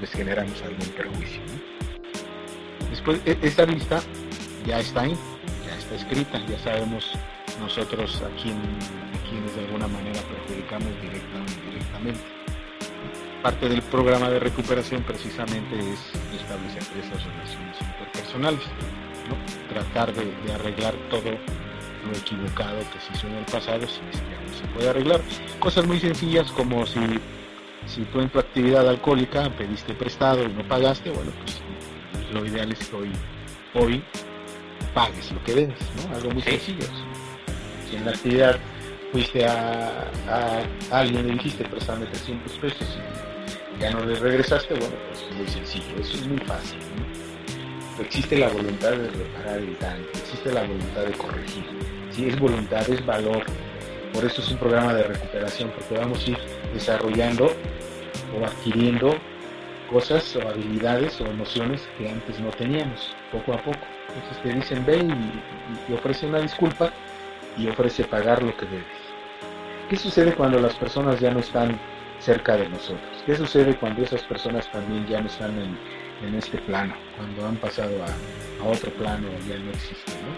Speaker 2: les generamos algún perjuicio. Después, e, esa lista ya está ahí escrita, ya sabemos nosotros a, quién, quienes de alguna manera perjudicamos directa o indirectamente. Parte del programa de recuperación precisamente es establecer esas relaciones interpersonales, tratar de, arreglar todo lo equivocado que se hizo en el pasado, si es que aún se puede arreglar. Cosas muy sencillas como si, si tú en tu actividad alcohólica pediste prestado y no pagaste, bueno, pues lo ideal es que hoy, hoy pagues lo que debes, ¿no? Algo muy sencillo. Si en la actividad fuiste a, alguien y dijiste préstame 300 pesos y ya no le regresaste, bueno, pues muy sencillo, eso es muy fácil. existe la voluntad de reparar el daño, existe la voluntad de corregir. Si es voluntad, es valor. Por eso es un programa de recuperación, porque vamos a ir desarrollando o adquiriendo cosas o habilidades o emociones que antes no teníamos, poco a poco. Entonces te dicen, ve y, ofrece una disculpa y ofrece pagar lo que debes. ¿Qué sucede cuando las personas ya no están cerca de nosotros? ¿Qué sucede cuando esas personas también ya no están en, este plano? Cuando han pasado a, otro plano ya no existen, ¿no?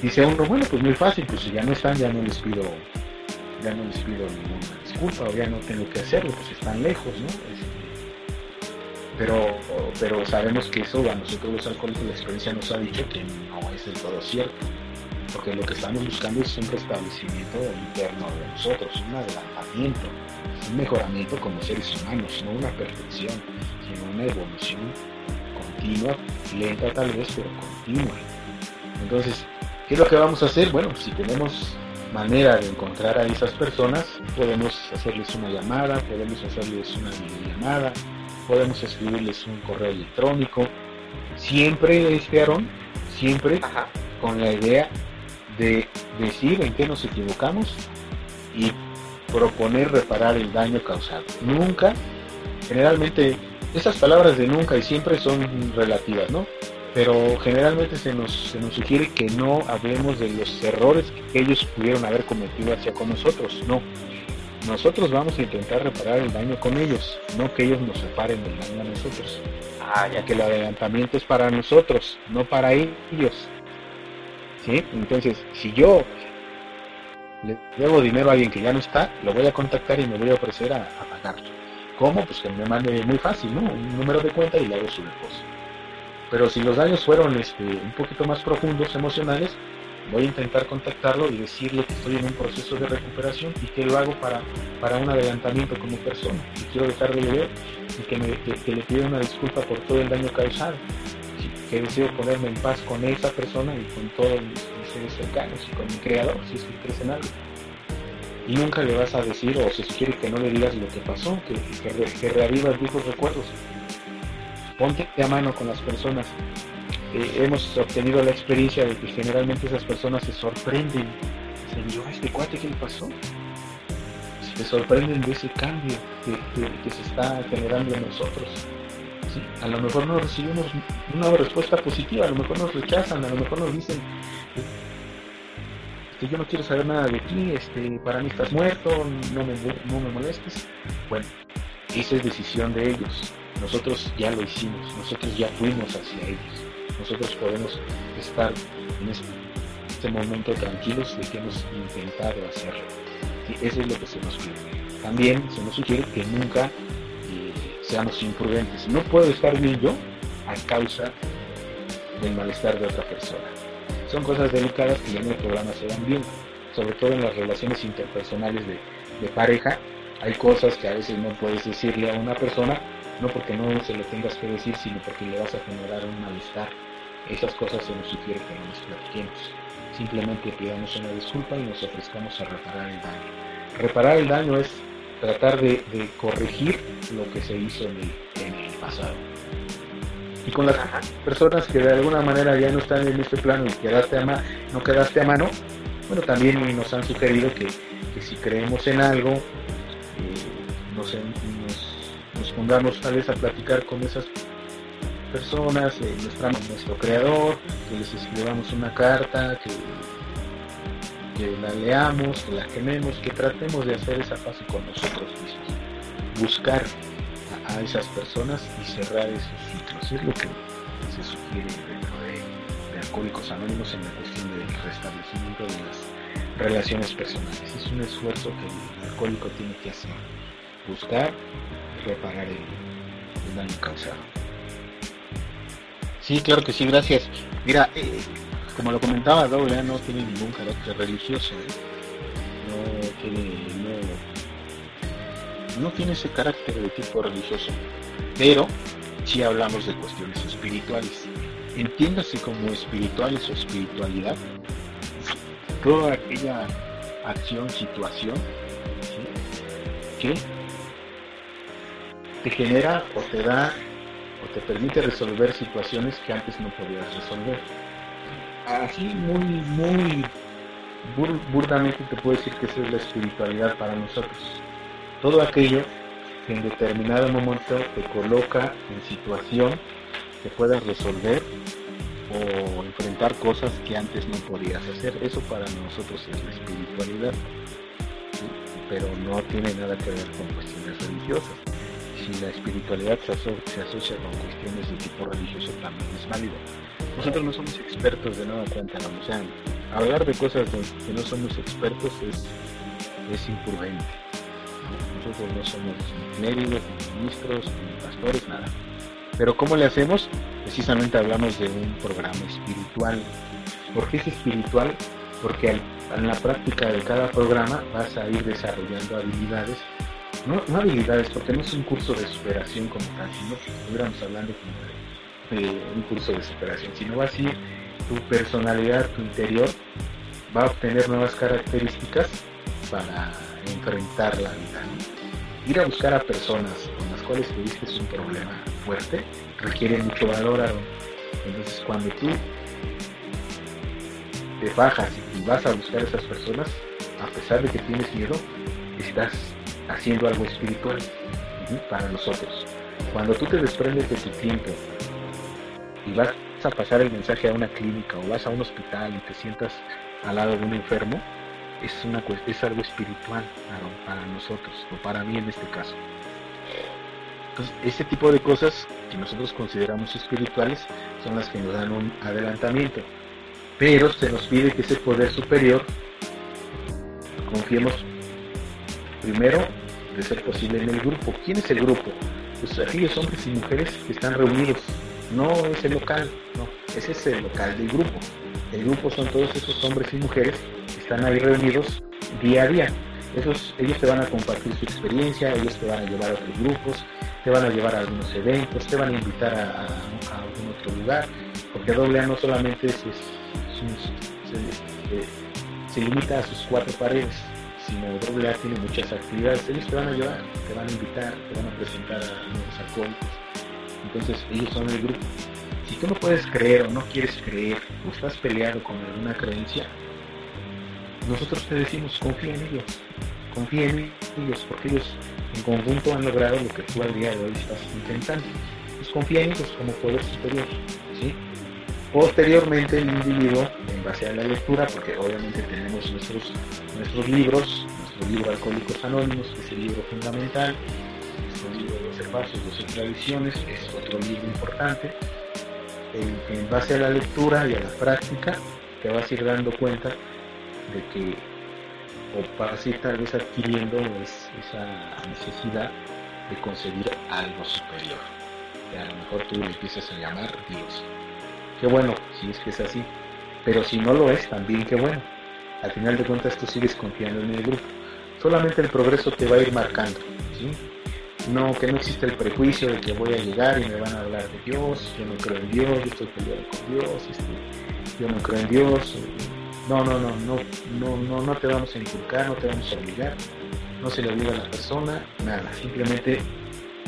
Speaker 2: Dice uno, bueno, pues muy fácil, pues si ya no están, ya no les pido, ya no les pido ninguna disculpa o ya no tengo que hacerlo, pues están lejos, ¿no? pero, pero sabemos que eso a nosotros los alcohólicos la experiencia nos ha dicho que no es del todo cierto, porque lo que estamos buscando es un restablecimiento interno de nosotros, un adelantamiento, un mejoramiento como seres humanos, no una perfección, sino una evolución continua, lenta tal vez, pero continua. Entonces, ¿qué es lo que vamos a hacer? Bueno, si tenemos manera de encontrar a esas personas, podemos hacerles una llamada, podemos hacerles una videollamada, podemos escribirles un correo electrónico. Siempre, este Aaron, siempre con la idea de decir en qué nos equivocamos y proponer reparar el daño causado. Nunca, generalmente, esas palabras de nunca y siempre son relativas, ¿no? Pero generalmente se nos, se nos sugiere que no hablemos de los errores que ellos pudieron haber cometido hacia con nosotros, no nosotros vamos a intentar reparar el daño con ellos, no que ellos nos reparen el daño a nosotros. Ah, ya que el adelantamiento es para nosotros, no para ellos. Entonces, si yo le debo dinero a alguien que ya no está, lo voy a contactar y me voy a ofrecer a, pagarlo. ¿Cómo? Pues que me mande muy fácil, ¿no? Un número de cuenta y le hago su depósito. Pero si los daños fueron este, un poquito más profundos, emocionales, voy a intentar contactarlo y decirle que estoy en un proceso de recuperación y que lo hago para, para un adelantamiento como persona. Y quiero dejarle de ver y que, le pida una disculpa por todo el daño causado. Que deseo ponerme en paz con esa persona y con todos mis, seres cercanos y con mi creador, si es que crees en algo. Y nunca le vas a decir, o si quiere que no le digas lo que pasó, que, que, revivas viejos recuerdos. Ponte a mano con las personas eh, hemos obtenido la experiencia de que generalmente esas personas se sorprenden. Dicen, yo, este cuate, ¿qué le pasó? Se sorprenden de ese cambio que, se está generando en nosotros. A lo mejor no recibimos una respuesta positiva, a lo mejor nos rechazan, a lo mejor nos dicen que yo no quiero saber nada de ti, este, para mí estás muerto, no me, no me molestes. Bueno, esa es decisión de ellos. Nosotros ya lo hicimos, nosotros ya fuimos hacia ellos nosotros podemos estar en este momento tranquilos de que hemos intentado hacerlo. Y eso es lo que se nos pide. También se nos sugiere que nunca seamos imprudentes. No puedo estar bien yo a causa del malestar de otra persona. Son cosas delicadas que ya en el programa se dan bien, sobre todo en las relaciones interpersonales de, de pareja. Hay cosas que a veces no puedes decirle a una persona, no porque no se lo tengas que decir, sino porque le vas a generar un malestar esas cosas se nos sugiere que no nos platiquemos. Simplemente pidamos una disculpa y nos ofrezcamos a reparar el daño. Reparar el daño es tratar de, corregir lo que se hizo en el, pasado. Y con las personas que de alguna manera ya no están en este plano y quedaste a no quedaste a mano, bueno, también nos han sugerido que, si creemos en algo, eh, nos, nos, pongamos tal vez a platicar con esas personas, eh, nuestro creador, que les escribamos una carta, que, la leamos, que la quememos, que tratemos de hacer esa paz con nosotros mismos. Buscar a, esas personas y cerrar esos ciclos. Es lo que se sugiere dentro de, de Alcohólicos Anónimos en la cuestión del restablecimiento de las relaciones personales. Es un esfuerzo que el alcohólico tiene que hacer. Buscar reparar el daño causado. Sí, claro que sí, gracias. Mira, eh, como lo comentaba, Doble no tiene ningún carácter religioso. ¿eh? No tiene, ese carácter de tipo religioso. Pero sí hablamos de cuestiones espirituales. Entiéndase como espirituales o espiritualidad toda aquella acción, situación que te genera o te da o te permite resolver situaciones que antes no podías resolver. Así muy, muy burdamente te puedo decir que esa es la espiritualidad para nosotros. Todo aquello que en determinado momento te coloca en situación que puedas resolver o enfrentar cosas que antes no podías hacer. Eso para nosotros es la espiritualidad, pero no tiene nada que ver con cuestiones religiosas. Si la espiritualidad se, asocia con cuestiones de tipo religioso también es válido. Nosotros no somos expertos de nada cuenta, ¿no? o sea, hablar de cosas de que no somos expertos es, es imprudente. Nosotros no somos médicos, ni ministros, ni pastores, nada. Pero ¿cómo le hacemos? Precisamente hablamos de un programa espiritual. ¿Por qué es espiritual? Porque en la práctica de cada programa vas a ir desarrollando habilidades, no, habilidades, porque no es un curso de superación como tal, sino que estuviéramos hablando de, un curso de superación, sino va a ir tu personalidad, tu interior, va a obtener nuevas características para enfrentar la vida. Ir a buscar a personas con las cuales tuviste un problema fuerte requiere mucho valor, Entonces cuando tú te bajas y vas a buscar a esas personas, a pesar de que tienes miedo, estás haciendo algo espiritual para nosotros. Cuando tú te desprendes de tu tiempo y vas a pasar el mensaje a una clínica o vas a un hospital y te sientas al lado de un enfermo, es, una, es algo espiritual para nosotros, o para mí en este caso. Entonces, este tipo de cosas que nosotros consideramos espirituales son las que nos dan un adelantamiento. Pero se nos pide que ese poder superior confiemos primero, de ser posible, en el grupo. ¿Quién es el grupo? Pues aquellos hombres y mujeres que están reunidos. No es el local, no, ese es el local del grupo. El grupo son todos esos hombres y mujeres que están ahí reunidos día a día. Esos, ellos te van a compartir su experiencia, ellos te van a llevar a otros grupos, te van a llevar a algunos eventos, te van a invitar a, algún otro lugar, porque AA no solamente se, limita a sus cuatro paredes, sino AA tiene muchas actividades, ellos te van a llevar, te van a invitar, te van a presentar a nuevos alcohólicos, entonces ellos son el grupo. Si tú no puedes creer o no quieres creer, o estás peleado con alguna creencia, nosotros te decimos confía en ellos, confía en ellos, porque ellos en conjunto han logrado lo que tú al día de hoy estás intentando. Pues confía en ellos como poder superior. ¿sí? Posteriormente el individuo, en base a la lectura, porque obviamente tenemos nuestros, nuestros libros, nuestro libro Alcohólicos Anónimos, que es el libro fundamental, nuestro libro de los pasos, 12 tradiciones, es otro libro importante. En, base a la lectura y a la práctica, te vas a ir dando cuenta de que o para así tal vez adquiriendo esa necesidad de conseguir algo superior. Que a lo mejor tú le empiezas a llamar Dios. Qué bueno, si es que es así. Pero si no lo es, también qué bueno. Al final de cuentas tú sigues confiando en el grupo. Solamente el progreso te va a ir marcando. No, que no existe el prejuicio de que voy a llegar y me van a hablar de Dios, yo no creo en Dios, yo estoy peleado con Dios, este, yo no creo en Dios, no, no, no, no, no, no, no te vamos a inculcar, no te vamos a obligar, no se le obliga a la persona, nada, simplemente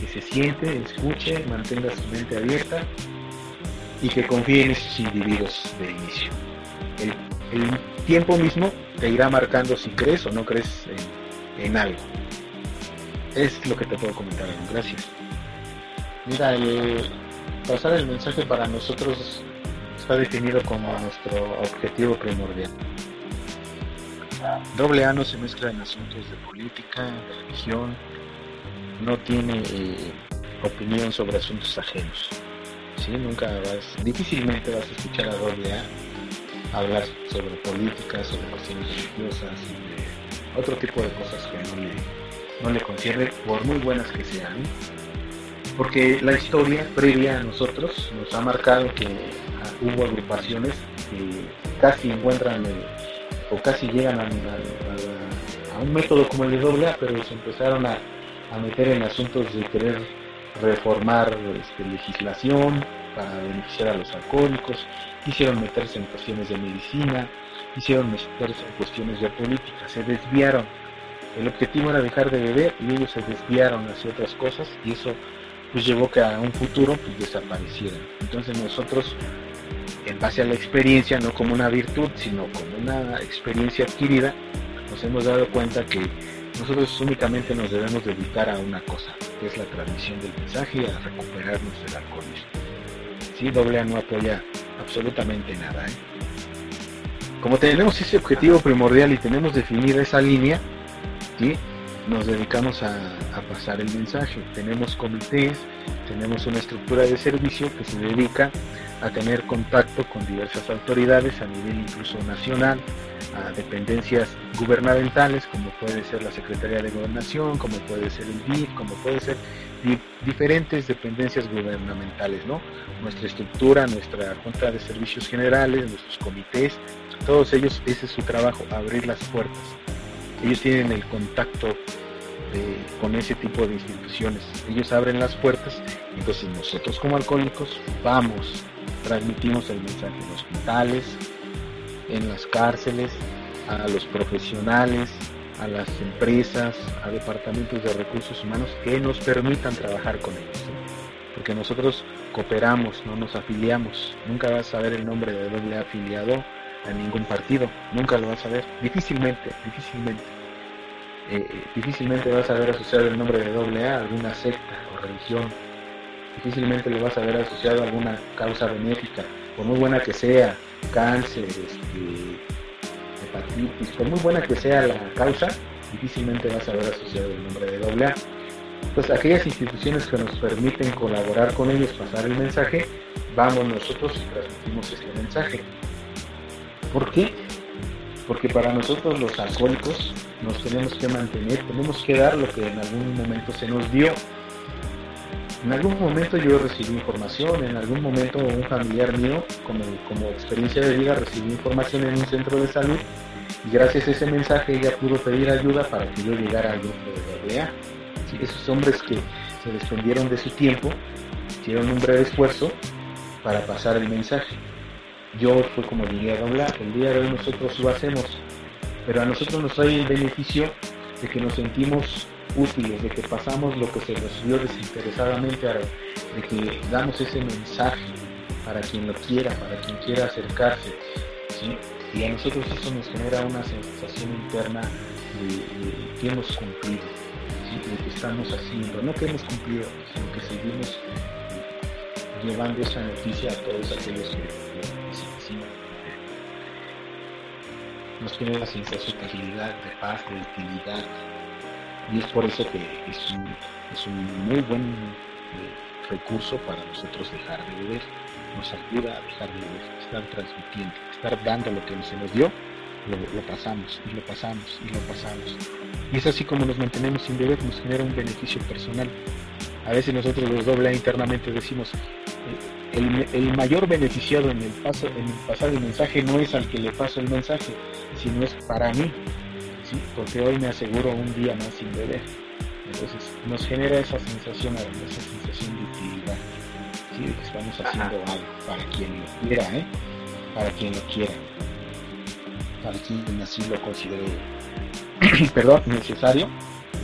Speaker 2: que se siente, escuche, mantenga su mente abierta y que confíe en esos individuos de inicio. El, tiempo mismo te irá marcando si crees o no crees en, algo. Es lo que te puedo comentar, gracias. Mira, pasar el mensaje para nosotros está definido como nuestro objetivo primordial. Doble A no se mezcla en asuntos de política, de religión, no tiene eh, opinión sobre asuntos ajenos. ¿Sí? Nunca vas, difícilmente vas a escuchar a doble A hablar sobre política, sobre cuestiones religiosas, sobre otro tipo de cosas que no le, no le concierne, por muy buenas que sean. Porque la historia previa a nosotros nos ha marcado que hubo agrupaciones que casi encuentran o casi llegan a, un método como el de doble A, pero se empezaron a, meter en asuntos de querer reformar este, legislación para beneficiar a los alcohólicos, quisieron meterse en cuestiones de medicina, quisieron meterse en cuestiones de política, se desviaron. El objetivo era dejar de beber y ellos se desviaron hacia otras cosas y eso pues llevó que a un futuro pues desaparecieran. Entonces nosotros, en base a la experiencia, no como una virtud, sino como una experiencia adquirida, nos hemos dado cuenta que nosotros únicamente nos debemos dedicar a una cosa, que es la transmisión del mensaje y a recuperarnos del alcoholismo. Sí, doble A no apoya absolutamente nada. ¿eh? Como tenemos ese objetivo primordial y tenemos definida esa línea, ¿sí? nos dedicamos a, pasar el mensaje. Tenemos comités, tenemos una estructura de servicio que se dedica a tener contacto con diversas autoridades a nivel incluso nacional, a dependencias gubernamentales, como puede ser la Secretaría de Gobernación, como puede ser el DIF, como puede ser diferentes dependencias gubernamentales, ¿no? Nuestra estructura, nuestra Junta de Servicios Generales, nuestros comités, todos ellos, ese es su trabajo, abrir las puertas. Ellos tienen el contacto con ese tipo de instituciones. Ellos abren las puertas, entonces nosotros como alcohólicos vamos, transmitimos el mensaje en hospitales, en las cárceles, a los profesionales, a las empresas, a departamentos de recursos humanos que nos permitan trabajar con ellos. Porque nosotros cooperamos, no nos afiliamos. Nunca vas a ver el nombre de doble afiliado a ningún partido. Nunca lo vas a ver. Difícilmente, difícilmente eh, difícilmente vas a ver asociado el nombre de doble A a alguna secta o religión. Difícilmente le vas a ver asociado a alguna causa benéfica, por muy buena que sea, cáncer, este, hepatitis, por muy buena que sea la causa, difícilmente vas a ver asociado el nombre de doble A. Entonces, aquellas instituciones que nos permiten colaborar con ellos, pasar el mensaje, vamos nosotros y transmitimos este mensaje. ¿Por qué? Porque para nosotros los alcohólicos nos tenemos que mantener, tenemos que dar lo que en algún momento se nos dio. En algún momento yo recibí información, en algún momento un familiar mío, como, experiencia de vida, recibí información en un centro de salud y gracias a ese mensaje ella pudo pedir ayuda para que yo llegara al grupo de AA. esos hombres que se desprendieron de su tiempo, hicieron un breve esfuerzo para pasar el mensaje. Yo fue como diría a el día de hoy nosotros lo hacemos pero a nosotros nos trae el beneficio de que nos sentimos útiles, de que pasamos lo que se recibió desinteresadamente, de que damos ese mensaje para quien lo quiera, para quien quiera acercarse. Y a nosotros eso nos genera una sensación interna de, que hemos cumplido, de que estamos haciendo, no que hemos cumplido, sino que seguimos llevando esa noticia a todos aquellos que, nos tiene una sensación de tranquilidad, de paz, de utilidad. Y es por eso que es un, es un muy buen eh, recurso para nosotros dejar de beber. Nos ayuda a dejar de beber, estar transmitiendo, estar dando lo que se nos dio, lo, pasamos y lo pasamos y lo pasamos. Y es así como nos mantenemos sin beber, nos genera un beneficio personal. A veces nosotros los doble internamente decimos, eh, el, el, mayor beneficiado en el, paso, en el pasar el mensaje no es al que le paso el mensaje, sino es para mí, ¿sí? porque hoy me aseguro un día más sin beber. Entonces nos genera esa sensación, esa sensación de utilidad, ¿sí? de que estamos haciendo algo para quien lo quiera, ¿eh? para quien lo quiera, para quien así lo considere, perdón, necesario.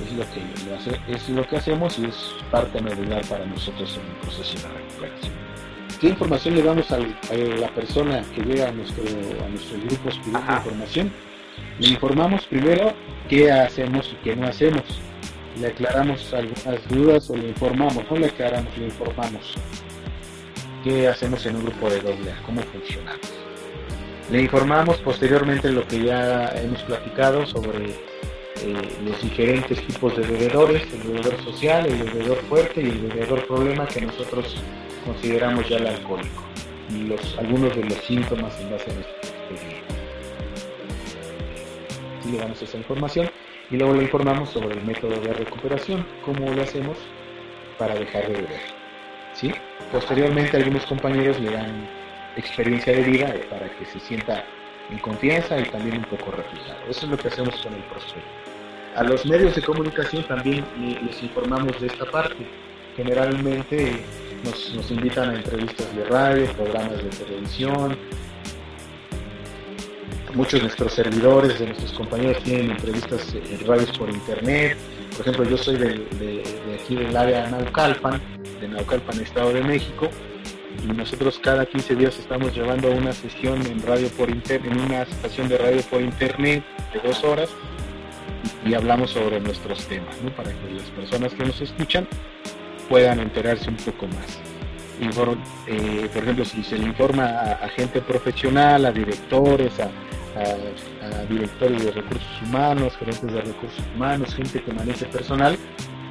Speaker 2: Es lo, que es lo que hacemos y es parte medular para nosotros en el proceso de recuperación. ¿Qué información le damos a la persona que llega a nuestro, a nuestro grupo pidiendo información? Le informamos primero qué hacemos y qué no hacemos. Le aclaramos algunas dudas o le informamos, no le aclaramos, le informamos qué hacemos en un grupo de doble cómo funcionamos. Le informamos posteriormente lo que ya hemos platicado sobre eh, los diferentes tipos de bebedores, el bebedor social, el bebedor fuerte y el bebedor problema que nosotros consideramos ya el alcohólico y los, algunos de los síntomas en base a nuestra experiencia. Le damos esa información y luego le informamos sobre el método de recuperación, cómo lo hacemos para dejar de beber. ¿sí? Posteriormente algunos compañeros le dan experiencia de vida para que se sienta en confianza y también un poco reflejado. Eso es lo que hacemos con el proceso. A los medios de comunicación también les informamos de esta parte. Generalmente nos, invitan a entrevistas de radio, programas de televisión. Muchos de nuestros servidores, de nuestros compañeros tienen entrevistas en radios por internet. Por ejemplo, yo soy de, aquí del área Naucalpan, de Naucalpan, Estado de México. Y nosotros cada 15 días estamos llevando una sesión en radio por internet, en una estación de radio por internet de dos horas y hablamos sobre nuestros temas, para que las personas que nos escuchan puedan enterarse un poco más. por, eh, por ejemplo, si se le informa a, gente profesional, a directores, a, directores de recursos humanos, gerentes de recursos humanos, gente que maneje personal,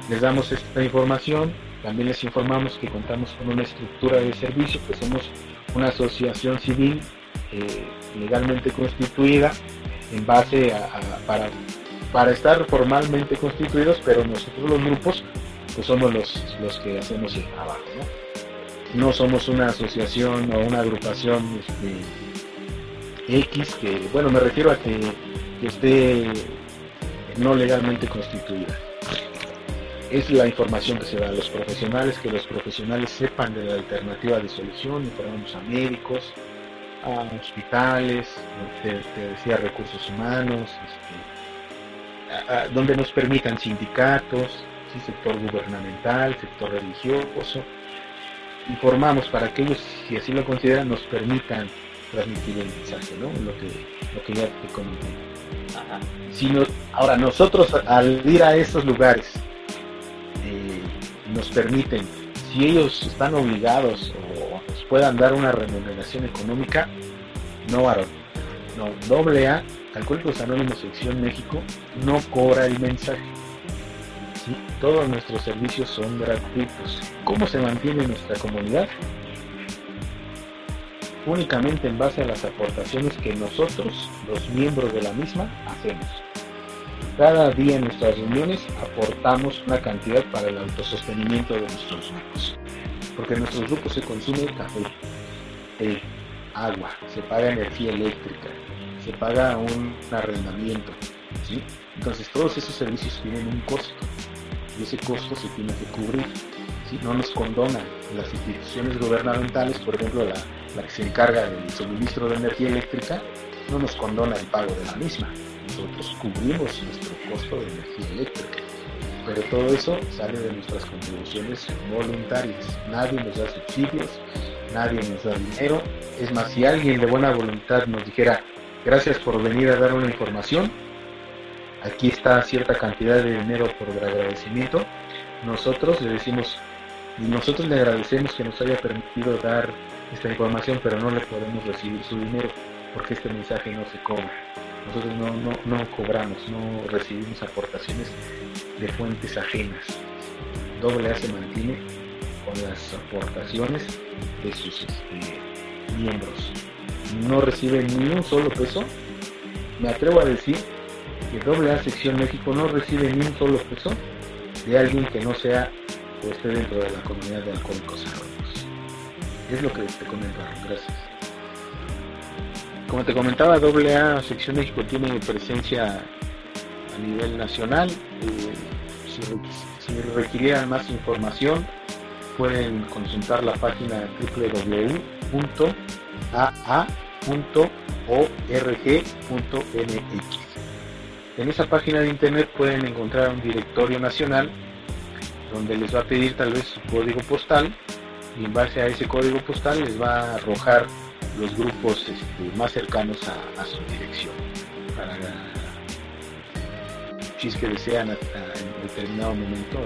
Speaker 2: les damos esta información. También les informamos que contamos con una estructura de servicio, que somos una asociación civil eh, legalmente constituida en base a, para, para estar formalmente constituidos, pero nosotros los grupos pues somos los, los que hacemos el trabajo. ¿no? no somos una asociación o una agrupación este, X que, bueno, me refiero a que, esté no legalmente constituida. Es la información que se da a los profesionales, que los profesionales sepan de la alternativa de solución, informamos a médicos, a hospitales, te, decía recursos humanos, este, donde nos permitan sindicatos, sector gubernamental, sector religioso. Informamos para que ellos, si así lo consideran, nos permitan transmitir el mensaje, ¿no? Lo que, lo que ya te comenté. Si ahora, nosotros al ir a esos lugares, eh, nos permiten, si ellos están obligados o nos puedan dar una remuneración económica, no varón, no, doble A, Alcohólicos Anónimos Sección México, no cobra el mensaje todos nuestros servicios son gratuitos. ¿Cómo se mantiene nuestra comunidad? Únicamente en base a las aportaciones que nosotros, los miembros de la misma, hacemos. Cada día en nuestras reuniones aportamos una cantidad para el autosostenimiento de nuestros grupos. Porque nuestros grupos se consume café, té, agua, se paga energía eléctrica, se paga un arrendamiento. Entonces todos esos servicios tienen un costo y ese costo se tiene que cubrir. No nos condonan las instituciones gubernamentales, por ejemplo la, que se encarga del suministro de energía eléctrica, no nos condona el pago de la misma. Nosotros cubrimos nuestro costo de energía eléctrica. Pero todo eso sale de nuestras contribuciones voluntarias. Nadie nos da subsidios, nadie nos da dinero. Es más, si alguien de buena voluntad nos dijera, gracias por venir a dar una información, aquí está cierta cantidad de dinero por agradecimiento, nosotros le decimos, nosotros le agradecemos que nos haya permitido dar esta información, pero no le podemos recibir su dinero porque este mensaje no se cobra. Nosotros no, no, cobramos, no recibimos aportaciones de fuentes ajenas. Doble se mantiene con las aportaciones de sus este, miembros. No recibe ni un solo peso. Me atrevo a decir que A Sección México no recibe ni un solo peso de alguien que no sea o esté dentro de la comunidad de alcohólicos anónimos. Es lo que te comento, gracias. Como te comentaba, A Sección México tiene presencia a nivel nacional. Eh, si, si requirieran más información, pueden consultar la página www.aa.org.mx. En esa página de internet pueden encontrar un directorio nacional donde les va a pedir tal vez su código postal y en base a ese código postal les va a arrojar los grupos este, más cercanos a, su dirección para es que desean en determinado momento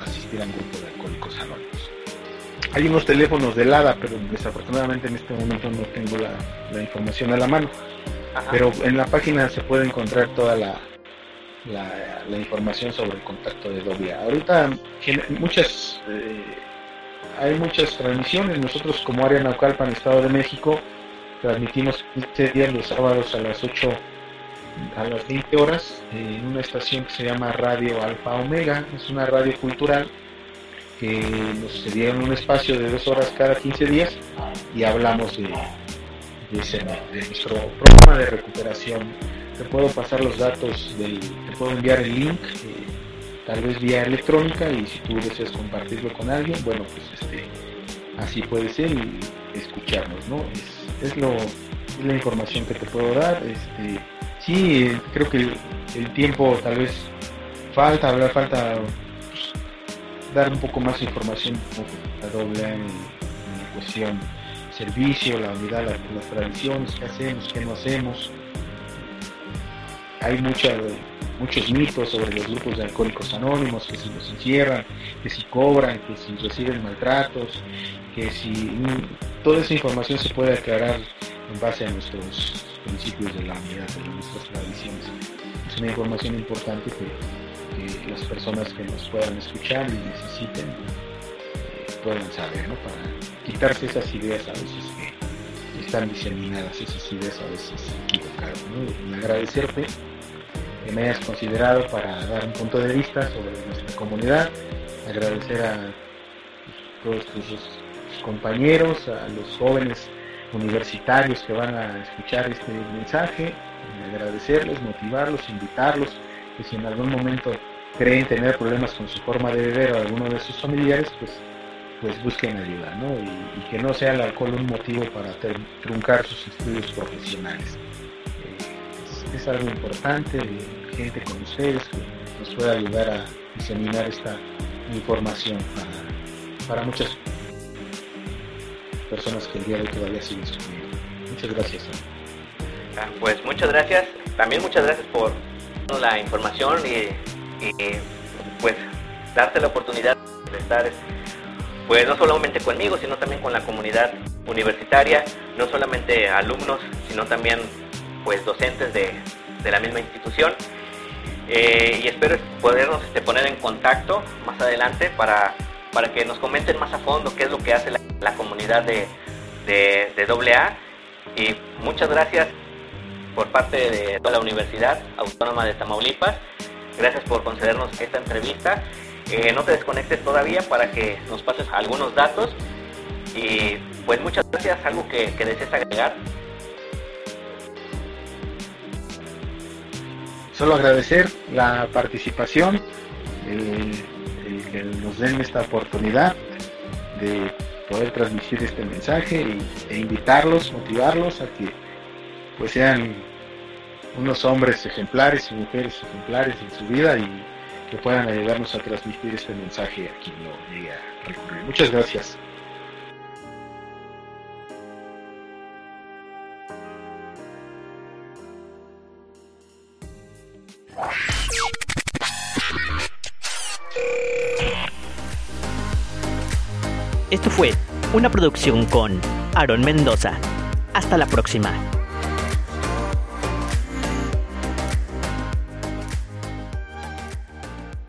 Speaker 2: asistir a un grupo de alcohólicos anónimos. Hay unos teléfonos de LADA, pero desafortunadamente en este momento no tengo la información a la mano. Pero en la página se puede encontrar toda la, la, información sobre el contacto de doble Ahorita muchas eh, hay muchas transmisiones. Nosotros como área Naucalpan, Estado de México, transmitimos 15 días los sábados a las 8 a las 20 horas en una estación que se llama Radio Alfa Omega. Es una radio cultural que nos dieron un espacio de dos horas cada 15 días y hablamos de de, nuestro programa de recuperación. Te puedo pasar los datos, del, te puedo enviar el link, eh, tal vez vía electrónica y si tú deseas compartirlo con alguien, bueno, pues este, así puede ser y escucharnos, ¿no? Es, lo, la información que te puedo dar. Este, sí, creo que el, tiempo tal vez falta, hablar falta pues, dar un poco más de información a doble en, la cuestión servicio, la unidad, las, tradiciones, qué hacemos, qué no hacemos. Hay mucha, muchos mitos sobre los grupos de alcohólicos anónimos, que si los encierran, que si cobran, que si reciben maltratos, que si toda esa información se puede aclarar en base a nuestros principios de la unidad, de nuestras tradiciones. Es una información importante que, las personas que nos puedan escuchar y necesiten eh, puedan saber, ¿no? Para quitarse esas ideas a veces que están diseminadas, esas ideas a veces equivocadas, ¿no? agradecerte que me hayas considerado para dar un punto de vista sobre nuestra comunidad, agradecer a todos tus compañeros, a los jóvenes universitarios que van a escuchar este mensaje, agradecerles, motivarlos, invitarlos, que si en algún momento creen tener problemas con su forma de beber o alguno de sus familiares, pues, pues busquen ayuda, ¿no? Y, que no sea el alcohol un motivo para truncar sus estudios profesionales. Es, algo importante, gente con ustedes nos pueda ayudar a diseminar esta información para, muchas personas que el día de hoy todavía siguen sufriendo. Muchas gracias.
Speaker 3: Ah, pues muchas gracias. También muchas gracias por la información y, pues darte la oportunidad de estar pues no solamente conmigo, sino también con la comunidad universitaria, no solamente alumnos, sino también pues docentes de, la misma institución. Eh, y espero podernos este, poner en contacto más adelante para para que nos comenten más a fondo qué es lo que hace la, comunidad de, de, AA. Y muchas gracias por parte de la Universidad Autónoma de Tamaulipas. Gracias por concedernos esta entrevista. Eh, no te desconectes todavía para que nos pases algunos datos. Y pues muchas gracias. ¿Algo que desees agregar?
Speaker 2: Solo agradecer la participación que nos den esta oportunidad de poder transmitir este mensaje e invitarlos, motivarlos a que pues sean unos hombres ejemplares y mujeres ejemplares en su vida y que puedan ayudarnos a transmitir este mensaje a quien lo llegue a recurrir. Muchas gracias.
Speaker 1: Esto fue una producción con Aaron Mendoza. Hasta la próxima.